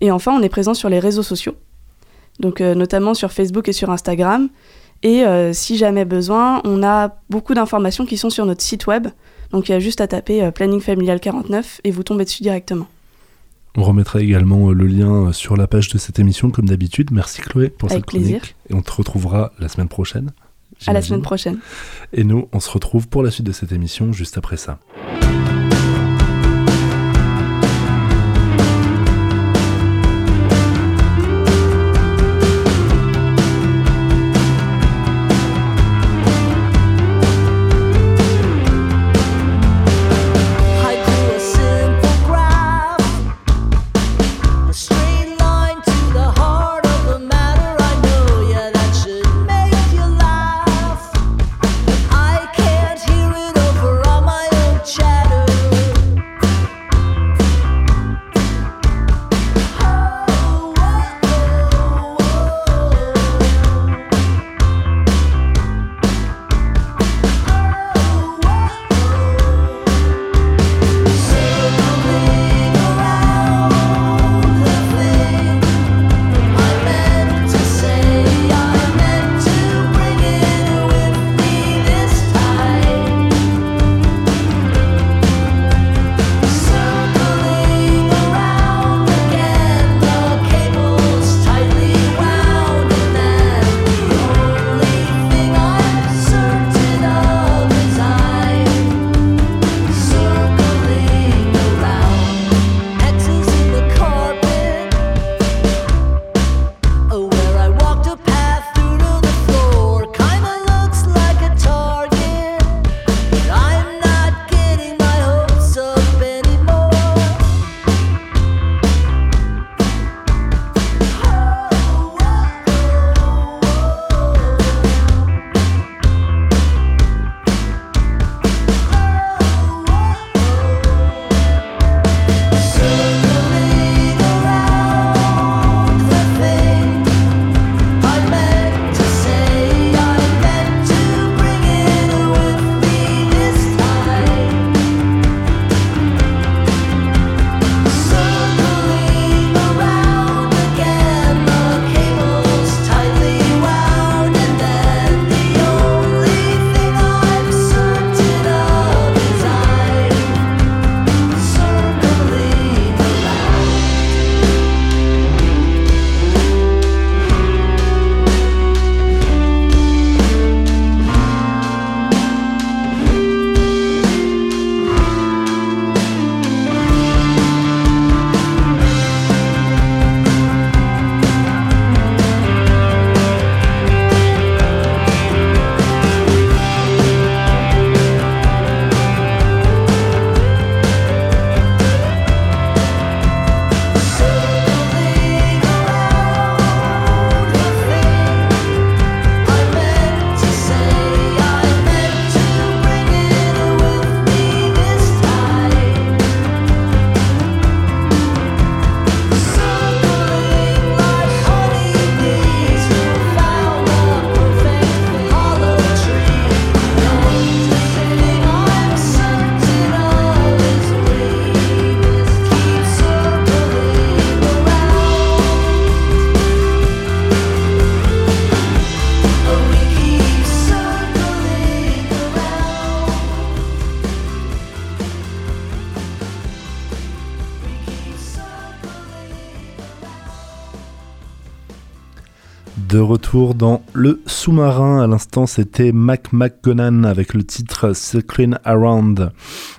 Et enfin, on est présent sur les réseaux sociaux, donc euh, notamment sur Facebook et sur Instagram. Et euh, si jamais besoin, on a beaucoup d'informations qui sont sur notre site web. Donc il y a juste à taper euh, Planning Familial 49 et vous tombez dessus directement. On remettra également euh, le lien euh, sur la page de cette émission, comme d'habitude. Merci Chloé pour cette chronique. Et on te retrouvera la semaine prochaine. À la semaine prochaine. Et nous, on se retrouve pour la suite de cette émission juste après ça. Dans le sous-marin, à l'instant c'était Mac McGonan avec le titre Screen Around.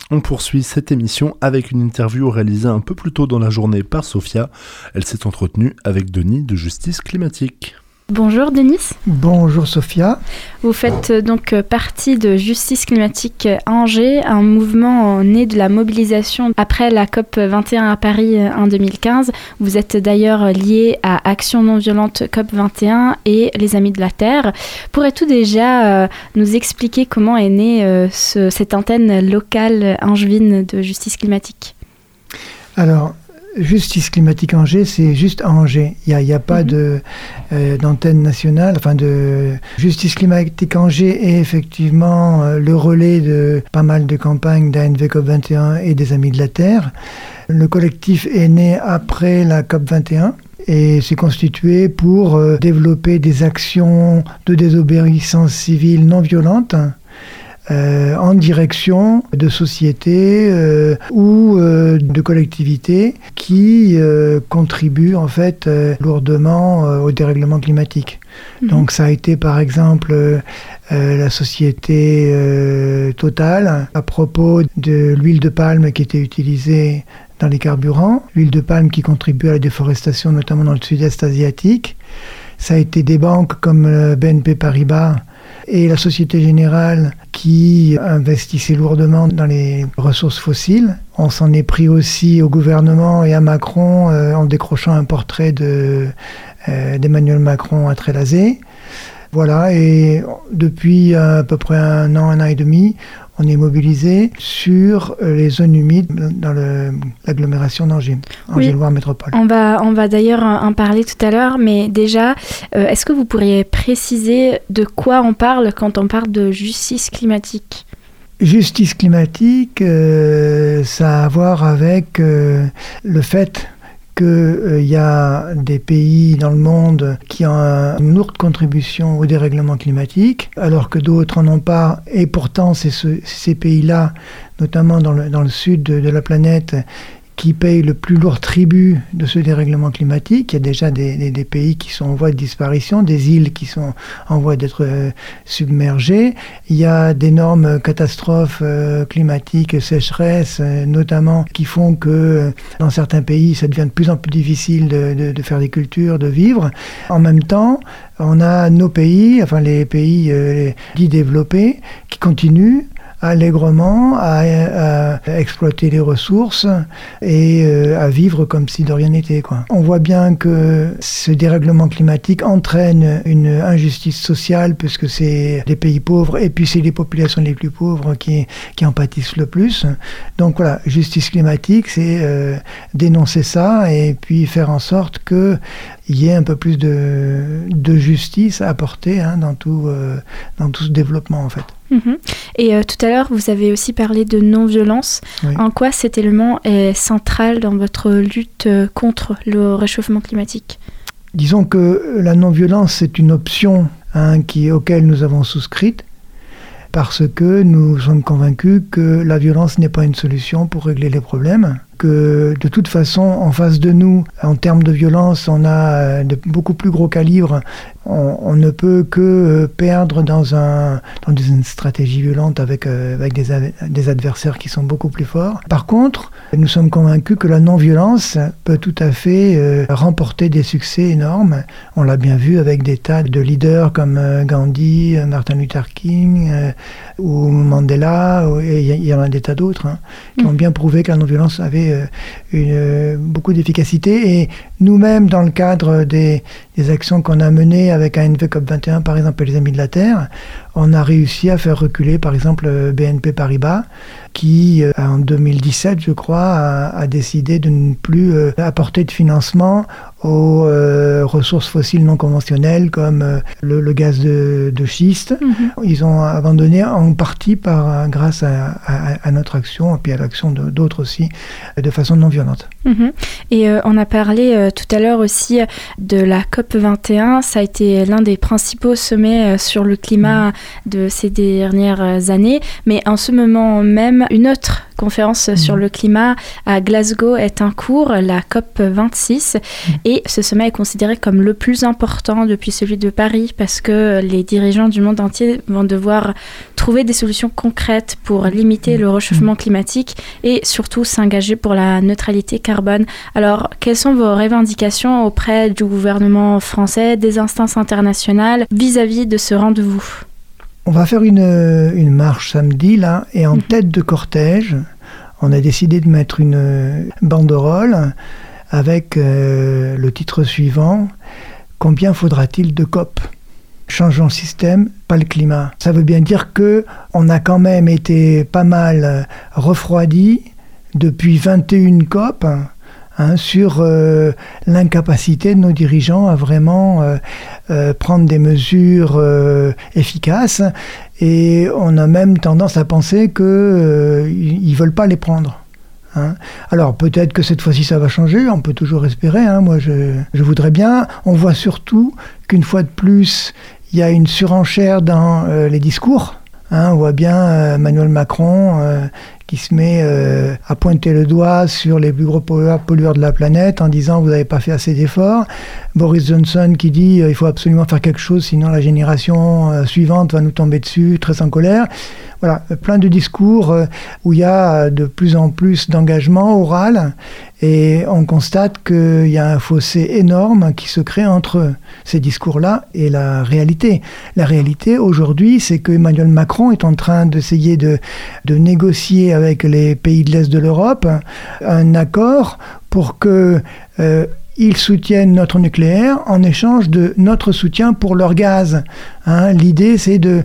On poursuit cette émission avec une interview réalisée un peu plus tôt dans la journée par Sophia. Elle s'est entretenue avec Denis de Justice Climatique. Bonjour Denis. Bonjour Sophia. Vous faites euh, donc euh, partie de Justice climatique Angers, un mouvement né de la mobilisation après la COP 21 à Paris euh, en 2015. Vous êtes d'ailleurs lié à Action non violente COP 21 et les Amis de la Terre. Pourrais-tu déjà nous expliquer comment est née cette antenne locale angevine de Justice climatique? Alors, Justice climatique Angers, c'est juste Angers. Il n'y a, pas mhm. de euh, d'antenne nationale. Enfin, de Justice climatique Angers est effectivement euh, le relais de pas mal de campagnes d'ANV COP 21 et des Amis de la Terre. Le collectif est né après la COP 21 et s'est constitué pour euh, développer des actions de désobéissance civile non violente euh, en direction de sociétés euh, ou euh, de collectivités qui contribuent en fait lourdement au dérèglement climatique. Mhm. Donc ça a été par exemple la société Total à propos de l'huile de palme qui était utilisée dans les carburants, l'huile de palme qui contribue à la déforestation notamment dans le sud-est asiatique. Ça a été des banques comme BNP Paribas et la Société Générale qui investissait lourdement dans les ressources fossiles. On s'en est pris aussi au gouvernement et à Macron euh, en décrochant un portrait euh, d'Emmanuel Macron à Trélazé. Voilà, et depuis à peu près un an, un an et demi, on est mobilisé sur euh, les zones humides dans l'agglomération d'Angers, Angers-Loire Métropole. On va, on va d'ailleurs en parler tout à l'heure, mais déjà, euh, est-ce que vous pourriez préciser de quoi on parle quand on parle de justice climatique? Justice climatique, euh, ça a à voir avec le fait qu'il euh, y a des pays dans le monde qui ont une lourde contribution au dérèglement climatique, alors que d'autres n'en ont pas. Et pourtant, ces pays-là, notamment dans le, dans le sud de la planète, qui payent le plus lourd tribut de ce dérèglement climatique. Il y a déjà des, pays qui sont en voie de disparition, des îles qui sont en voie d'être euh, submergées. Il y a d'énormes catastrophes euh, climatiques, sécheresses, euh, notamment, qui font que dans certains pays, ça devient de plus en plus difficile de, de faire des cultures, de vivre. En même temps, on a nos pays, enfin les pays dits développés, qui continuent allègrement à, exploiter les ressources et euh, à vivre comme si de rien n'était. On voit bien que ce dérèglement climatique entraîne une injustice sociale puisque c'est les pays pauvres et puis c'est les populations les plus pauvres qui, qui en pâtissent le plus. Donc voilà, justice climatique, c'est euh, dénoncer ça et puis faire en sorte qu'il y ait un peu plus de, de justice à apporter hein, dans, tout, euh, dans tout ce développement en fait. Mhm. Et euh, tout à l'heure, vous avez aussi parlé de non-violence. En quoi cet élément est central dans votre lutte euh, contre le réchauffement climatique? Disons que la non-violence, c'est une option hein, qui, auquel nous avons souscrite parce que nous sommes convaincus que la violence n'est pas une solution pour régler les problèmes que de toute façon, en face de nous, en termes de violence, on a euh, de beaucoup plus gros calibres. On, ne peut que euh, perdre dans, un, dans une stratégie violente avec, euh, avec des, des adversaires qui sont beaucoup plus forts. Par contre, nous sommes convaincus que la non-violence peut tout à fait remporter des succès énormes. On l'a bien vu avec des tas de leaders comme Gandhi, Martin Luther King ou Mandela, et il y, en a des tas d'autres, hein, qui mm. ont bien prouvé que la non-violence avait une, euh, beaucoup d'efficacité. Et nous-mêmes, dans le cadre des, des actions qu'on a menées avec ANV COP21, par exemple, et les Amis de la Terre, on a réussi à faire reculer, par exemple, BNP Paribas, qui, euh, en 2017, je crois, a, décidé de ne plus euh, apporter de financement aux euh, ressources fossiles non conventionnelles comme le, gaz de, schiste. Mhm. Ils ont abandonné en partie par, grâce à, notre action et puis à l'action d'autres aussi, de façon non violente. Mhm. Et on a parlé tout à l'heure aussi de la COP COP 21, ça a été l'un des principaux sommets sur le climat de ces dernières années. Mais en ce moment même, une autre conférence mm. sur le climat à Glasgow est en cours, la COP 26, mm. et ce sommet est considéré comme le plus important depuis celui de Paris parce que les dirigeants du monde entier vont devoir trouver des solutions concrètes pour limiter le réchauffement climatique et surtout s'engager pour la neutralité carbone. Alors, quelles sont vos revendications auprès du gouvernement français, des instances internationales vis-à-vis de ce rendez-vous. On va faire une, une, marche samedi là, et en tête de cortège, on a décidé de mettre une banderole avec euh, le titre suivant Combien faudra-t-il de COP? Changeons le système, pas le climat. Ça veut bien dire que on a quand même été pas mal refroidi depuis 21 COP Hein, sur euh, l'incapacité de nos dirigeants à vraiment euh, euh, prendre des mesures efficaces. Et on a même tendance à penser qu'ils ne veulent pas les prendre. Hein. Alors peut-être que cette fois-ci ça va changer, on peut toujours espérer. Hein. Moi je, je, voudrais bien. On voit surtout qu'une fois de plus, il y a une surenchère dans les discours. on voit bien Emmanuel Macron qui se met euh, à pointer le doigt sur les plus gros pollueurs, de la planète en disant vous n'avez pas fait assez d'efforts. Boris Johnson qui dit euh, il faut absolument faire quelque chose sinon la génération euh, suivante va nous tomber dessus, très en colère. Voilà, plein de discours où il y a de plus en plus d'engagement oral et on constate qu'il y a un fossé énorme qui se crée entre ces discours-là et la réalité. La réalité aujourd'hui, c'est que Emmanuel Macron est en train d'essayer de, négocier avec les pays de l'Est de l'Europe un accord pour que euh, ils soutiennent notre nucléaire en échange de notre soutien pour leur gaz. Hein. L'idée, c'est de,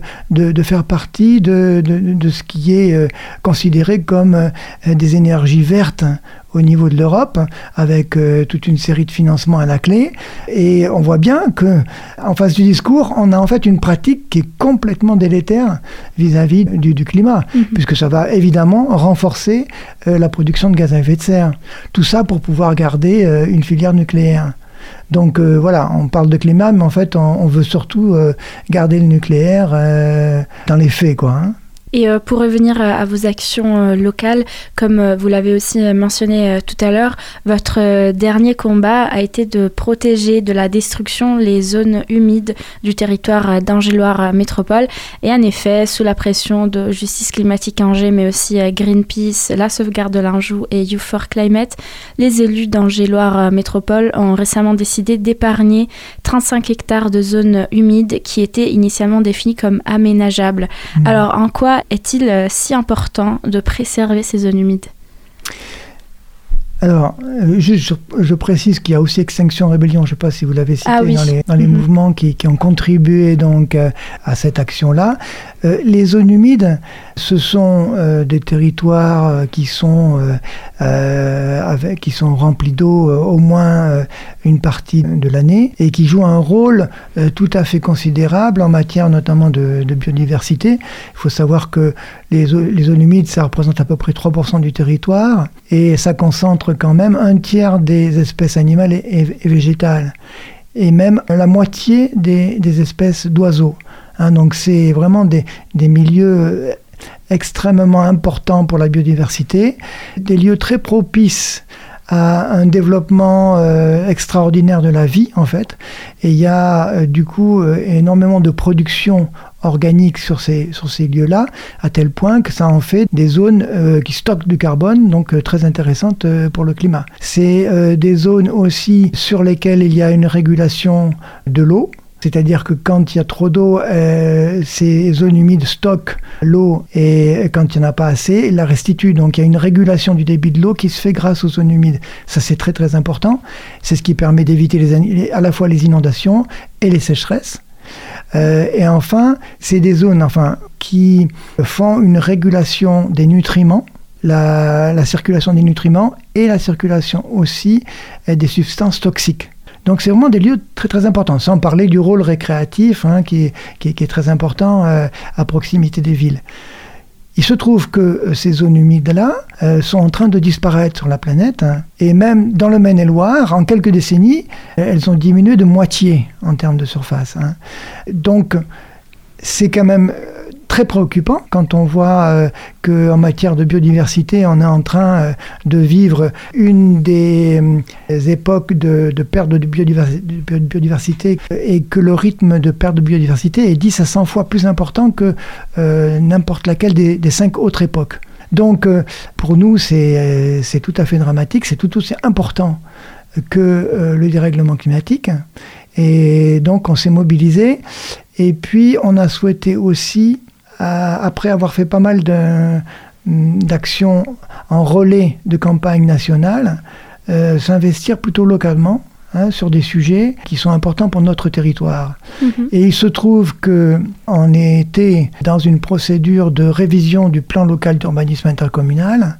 faire partie de, de, ce qui est euh, considéré comme euh, des énergies vertes au niveau de l'Europe, avec euh, toute une série de financements à la clé. Et on voit bien que, en face du discours, on a en fait une pratique qui est complètement délétère vis-à-vis du, climat, mhm. puisque ça va évidemment renforcer euh, la production de gaz à effet de serre. Tout ça pour pouvoir garder euh, une filière nucléaire. Donc voilà, on parle de climat, mais en fait, on, veut surtout garder le nucléaire dans les faits, quoi. Hein. Et euh, pour revenir à, vos actions euh, locales, comme euh, vous l'avez aussi mentionné tout à l'heure, votre dernier combat a été de protéger de la destruction les zones humides du territoire d'Angéloire Métropole. Et en effet, sous la pression de Justice climatique Angers, mais aussi Greenpeace, la sauvegarde de l'Anjou et You for Climate, les élus d'Angéloire Métropole ont récemment décidé d'épargner 35 hectares de zones humides qui étaient initialement définies comme aménageables. Mmh. Alors, en quoi est-il euh, si important de préserver ces zones humides? Alors, euh, je, précise qu'il y a aussi Extinction Rébellion, je ne sais pas si vous l'avez cité, ah dans les, mhm. mouvements qui, ont contribué donc euh, à cette action-là. les zones humides, ce sont des territoires qui sont, avec, qui sont remplis d'eau au moins une partie de l'année et qui jouent un rôle tout à fait considérable en matière notamment de, de biodiversité. Il faut savoir que les, les zones humides, ça représente à peu près 3% du territoire et ça concentre quand même un tiers des espèces animales et, végétales, et même la moitié des, espèces d'oiseaux. Hein. donc c'est vraiment des, milieux extrêmement importants pour la biodiversité, des lieux très propices à un développement euh, extraordinaire de la vie en fait. Et il y a euh, du coup euh, énormément de production organique sur ces, sur ces lieux-là, à tel point que ça en fait des zones euh, qui stockent du carbone, donc euh, très intéressantes euh, pour le climat. C'est des zones aussi sur lesquelles il y a une régulation de l'eau. C'est-à-dire que quand il y a trop d'eau, ces zones humides stockent l'eau et quand il n'y en a pas assez, la restituent. Donc il y a une régulation du débit de l'eau qui se fait grâce aux zones humides. Ça c'est très très important. C'est ce qui permet d'éviter à la fois les inondations et les sécheresses. Euh, et enfin, c'est des zones enfin, qui font une régulation des nutriments, la, circulation des nutriments et la circulation aussi euh, des substances toxiques. Donc c'est vraiment des lieux très très importants, sans parler du rôle récréatif hein, qui, est très important euh, à proximité des villes. Il se trouve que euh, ces zones humides-là euh, sont en train de disparaître sur la planète. hein. et même dans le Maine-et-Loire, en quelques décennies, euh, elles ont diminué de moitié en termes de surface. hein. Donc, c'est quand même très préoccupant quand on voit euh, qu'en matière de biodiversité, on est en train euh, de vivre une des euh, époques de, perte de biodiversité, euh, et que le rythme de perte de biodiversité est 10 à 100 fois plus important que n'importe laquelle des, des cinq autres époques. Donc, pour nous, c'est tout à fait dramatique, c'est tout aussi important que le dérèglement climatique. Et donc, on s'est mobilisé. Et puis, on a souhaité aussi, après avoir fait pas mal d'actions en relais de campagne nationale, euh, s'investir plutôt localement hein, sur des sujets qui sont importants pour notre territoire. Mhm. Et il se trouve que on était dans une procédure de révision du plan local d'urbanisme intercommunal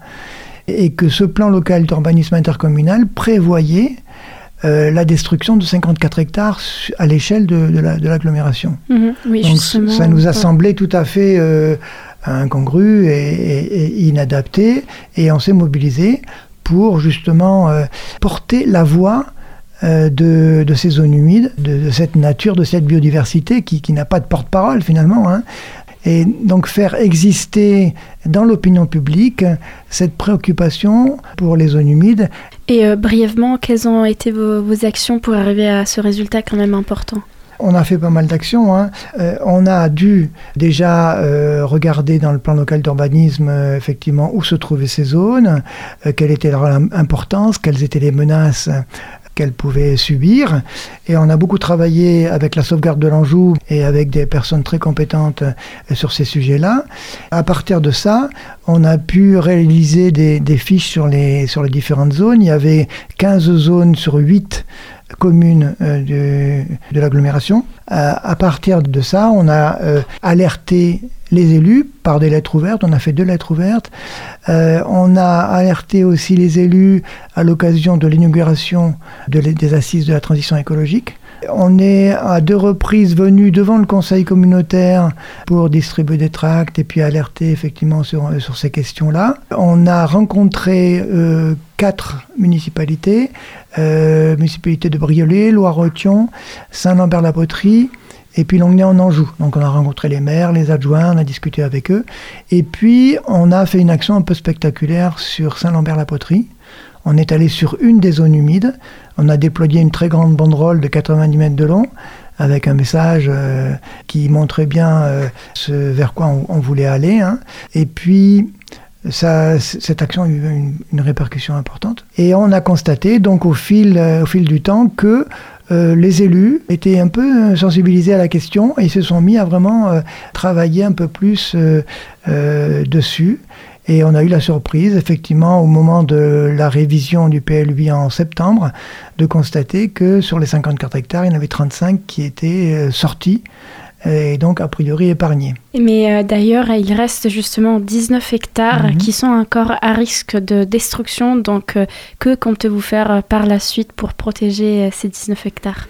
et que ce plan local d'urbanisme intercommunal prévoyait euh, la destruction de 54 hectares à l'échelle de, de la- de l'agglomération. Mhm. Oui, Donc justement. ça nous a semblé tout à fait euh, incongru et, et- et inadapté et on s'est mobilisé pour justement euh, porter la voix de, de ces zones humides, de, de cette nature, de cette biodiversité qui, qui n'a pas de porte-parole finalement. hein. Et donc faire exister dans l'opinion publique cette préoccupation pour les zones humides Et euh, brièvement, quelles ont été vos, vos actions pour arriver à ce résultat quand même important? On a fait pas mal d'actions. hein. Euh, on a dû déjà euh, regarder dans le plan local d'urbanisme euh, effectivement où se trouvaient ces zones, quelle était leur im- importance, quelles étaient les menaces qu'elles pouvaient subir. Et on a beaucoup travaillé avec la sauvegarde de l'Anjou et avec des personnes très compétentes euh, sur ces sujets-là. À partir de ça, on a pu réaliser des, des fiches sur les, sur les différentes zones. Il y avait 15 zones sur 8 communes euh, de, l'agglomération. Euh, à partir de ça, on a euh, alerté les élus par des lettres ouvertes. On a fait deux lettres ouvertes. On a alerté aussi les élus à l'occasion de l'inauguration des assises de la transition écologique. On est à deux reprises venu devant le conseil communautaire pour distribuer des tracts et puis alerter effectivement sur, ces questions-là. On a rencontré quatre municipalités, euh, municipalité de Briolet, Loire-Othion, Saint-Lambert-la-Poterie et puis Longny en Anjou. Donc on a rencontré les maires, les adjoints, on a discuté avec eux. Et puis on a fait une action un peu spectaculaire sur Saint-Lambert-la-Poterie. On est allé sur une des zones humides. On a déployé une très grande banderole de 90 mètres de long avec un message euh, qui montrait bien euh, vers quoi on, on voulait aller. hein. Et puis, cette action a eu une, répercussion importante. Et on a constaté, donc au fil, euh, du temps, que euh, les élus étaient un peu euh, sensibilisés à la question et se sont mis à vraiment travailler un peu plus dessus. Et on a eu la surprise, effectivement, au moment de la révision du PLUI en septembre, de constater que sur les 54 hectares, il y en avait 35 qui étaient sortis et donc a priori épargnés. Mais euh, d'ailleurs, il reste justement 19 hectares Mhm. qui sont encore à risque de destruction. Donc, euh, que comptez-vous faire euh, par la suite pour protéger euh, ces 19 hectares?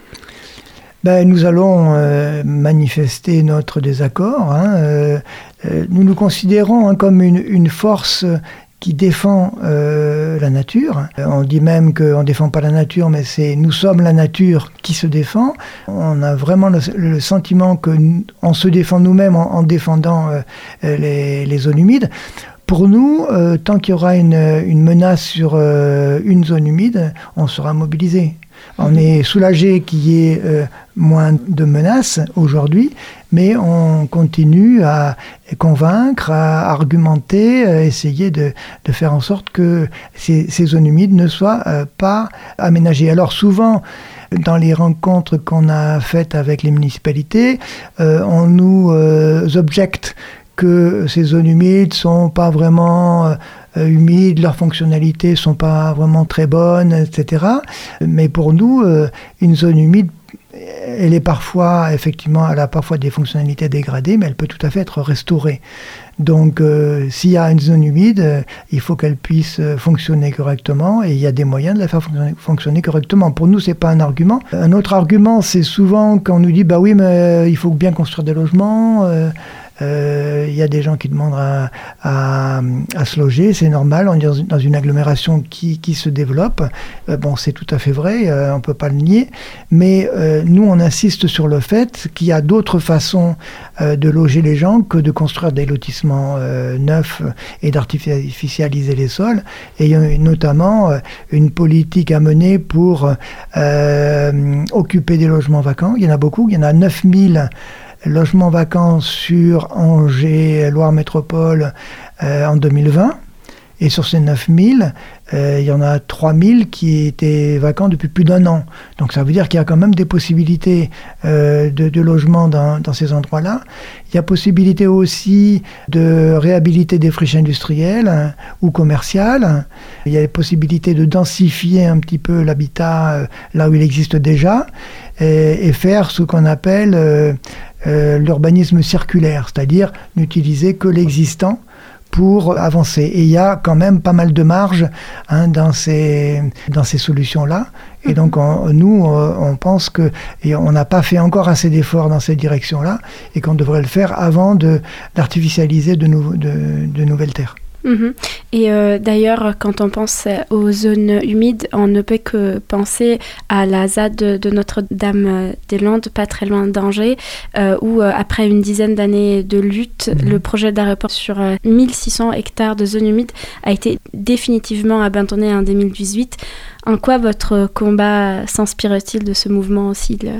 Ben, nous allons euh, manifester notre désaccord. hein, euh, euh, nous nous considérons hein, comme une, une force qui défend euh, la nature. Euh, On dit même qu'on ne défend pas la nature, mais c'est nous sommes la nature qui se défend. On a vraiment le, le sentiment que nous- on se défend nous-mêmes en, en défendant euh, les, zones humides. Pour nous, tant qu'il y aura une, menace sur une zone humide, on sera mobilisé. On est soulagé qu'il y ait moins de menaces aujourd'hui, mais on continue à convaincre, à argumenter, à essayer de, faire en sorte que ces, zones humides ne soient euh, pas aménagées. Alors souvent, dans les rencontres qu'on a faites avec les municipalités, euh, on nous euh, objecte que ces zones humides sont pas vraiment humides, leurs fonctionnalités sont pas vraiment très bonnes, etc. Mais pour nous, une zone humide, elle est parfois, effectivement, elle a parfois des fonctionnalités dégradées, mais elle peut tout à fait être restaurée. Donc, euh, s'il y a une zone humide, euh, il faut qu'elle puisse euh, fonctionner correctement et il y a des moyens de la faire fonctionner, correctement. Pour nous, c'est pas un argument. Un autre argument, c'est souvent quand on nous dit bah oui, mais il faut bien construire des logements. Il y a des gens qui demandent à, se loger, c'est normal, on est dans une, agglomération qui, se développe. Euh, bon, c'est tout à fait vrai, euh, on peut pas le nier, mais euh, nous, on insiste sur le fait qu'il y a d'autres façons euh, de loger les gens que de construire des lotissements euh, neufs et d'artificialiser les sols, et notamment euh, une politique à mener pour euh, occuper des logements vacants. Il y en a beaucoup, il y en a 9000 logements vacants sur Angers, Loire Métropole euh, en 2020. Et sur ces 9000, euh, il y en a 3000 qui étaient vacants depuis plus d'un an. Donc ça veut dire qu'il y a quand même des possibilités euh, de, de logement dans, ces endroits-là. Il y a possibilité aussi de réhabiliter des friches industrielles hein, ou commerciales. Il y a des possibilités de densifier un petit peu l'habitat euh, là où il existe déjà et faire ce qu'on appelle euh, l'urbanisme circulaire, c'est-à-dire n'utiliser que l'existant pour avancer. Et il y a quand même pas mal de marge hein, dans ces, dans ces solutions-là. Et donc, on- nous, on pense que et on n'a pas fait encore assez d'efforts dans cette direction-là et qu'on devrait le faire avant de- d'artificialiser de, de, de nouvelles terres. Mhm. Et euh, d'ailleurs, quand on pense aux zones humides, on ne peut que penser à la ZAD de, de Notre-Dame-des-Landes, pas très loin d'Angers, euh, où euh, après une dizaine d'années de lutte, Mhm. le projet d'aéroport sur euh, 1600 hectares de zones humides a été définitivement abandonné en 2018. En quoi votre combat s'inspire-t-il de ce mouvement s'il euh,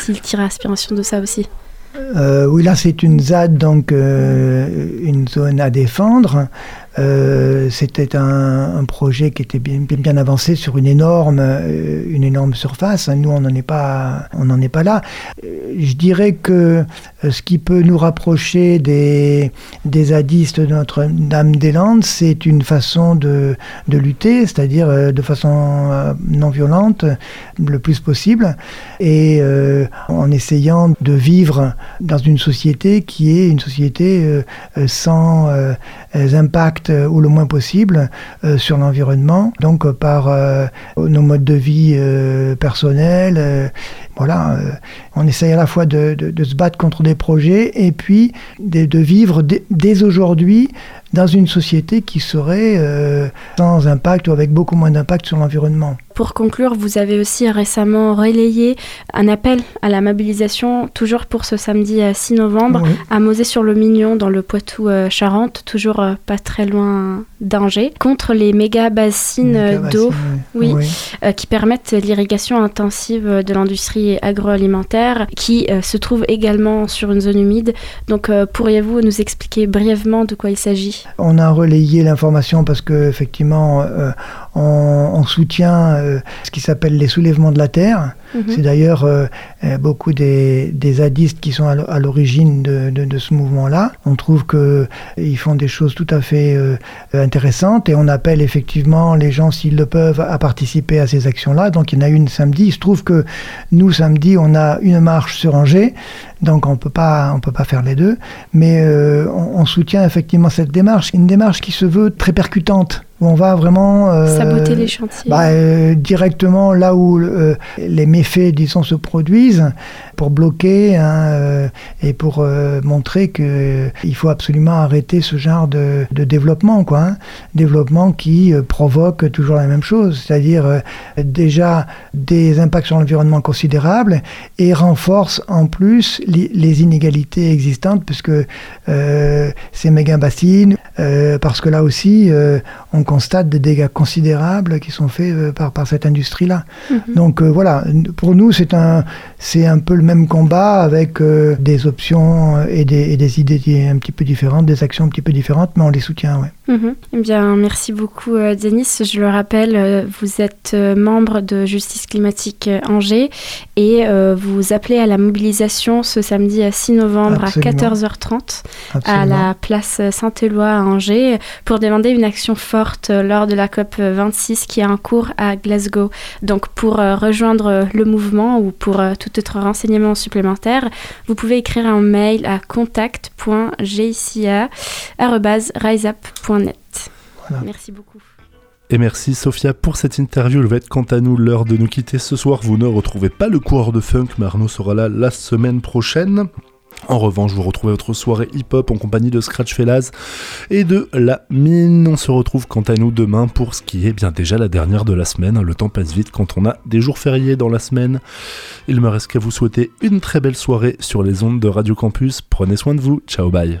s'il tire inspiration de ça aussi? Euh, oui, là, c'est une ZAD, donc euh, une zone à défendre. Euh, C'était un, un projet qui était bien, bien, avancé sur une énorme, euh, une énorme surface. Nous, on n'en est pas, on n'en est pas là. Euh, Je dirais que ce qui peut nous rapprocher des, des zadistes de Notre-Dame-des-Landes, c'est une façon de, de lutter, c'est-à-dire de façon non violente, le plus possible, et en essayant de vivre dans une société qui est une société sans euh, euh, ou le moins possible euh, sur l'environnement, donc euh, par nos modes de vie personnels. Euh, voilà, euh, on essaye à la fois de, de- de se battre contre des projets et puis de, de vivre dès, aujourd'hui dans une société qui serait euh, sans impact ou avec beaucoup moins d'impact sur l'environnement. Pour conclure, vous avez aussi récemment relayé un appel à la mobilisation, toujours pour ce samedi euh, 6 novembre, Oui. à Mosée-sur-le-Mignon, dans le Poitou-Charentes, toujours euh, pas très loin d'Angers, contre les méga bassines euh, Méga d'eau bassines, oui. oui. euh, qui permettent l'irrigation intensive euh, de l'industrie agroalimentaire, qui euh, se trouve également sur une zone humide. Donc, euh, pourriez-vous nous expliquer brièvement de quoi il s'agit? On a relayé l'information parce que effectivement, euh, on, on soutient euh, ce qui s'appelle les soulèvements de la terre. Mhm. C'est d'ailleurs euh, euh, beaucoup des, des zadistes qui sont à l'o- à l'origine de, de- de ce mouvement-là. On trouve que ils font des choses tout à fait euh, intéressantes et on appelle effectivement les gens, s'ils le peuvent, à participer à ces actions-là. Donc il y en a une samedi. Il se trouve que nous, samedi, on a une marche sur Angers. Donc on peut pas, on peut pas faire les deux, mais euh, on, on soutient effectivement cette démarche, une démarche qui se veut très percutante, où on va vraiment euh, Saboter les chantiers bah, euh, directement là où les méfaits, disons, se produisent, pour bloquer hein, et pour montrer que il faut absolument arrêter ce genre de, de développement, quoi. hein. Développement qui provoque toujours la même chose, c'est-à-dire déjà des impacts sur l'environnement considérables et renforce en plus les inégalités existantes, puisque euh, ces méga bassines, euh, parce que là aussi, euh, on constate des dégâts considérables qui sont faits euh, par, par cette industrie-là. Mhm. Donc euh, voilà, pour nous, c'est un, un peu le même combat avec des options et des, et des idées un petit peu différentes, des actions un petit peu différentes, mais on les soutient, ouais. Mhm. Eh bien, merci beaucoup, Denis. Je le rappelle, vous êtes membre de Justice climatique Angers et euh, vous appelez à la mobilisation ce ce samedi 6 novembre Absolument. à 14h30 à la place Saint-Éloi à Angers pour demander une action forte euh, lors de la COP 26 qui est en cours à Glasgow. Donc pour euh, rejoindre euh, le mouvement ou pour euh, tout autre renseignement supplémentaire, vous pouvez écrire un mail à contact.gica@riseup.net. Voilà. Merci beaucoup. Et merci Sophia pour cette interview. Il va être quant à nous l'heure de nous quitter ce soir. Vous ne retrouvez pas le coureur de funk, mais Arnaud sera là la semaine prochaine. En revanche, vous retrouvez votre soirée hip-hop en compagnie de Scratch Fellas et de La Mine. On se retrouve quant à nous demain pour ce qui est bien déjà la dernière de la semaine. Le temps passe vite quand on a des jours fériés dans la semaine. Il me reste qu'à vous souhaiter une très belle soirée sur les ondes de Radio Campus. Prenez soin de vous. Ciao, bye.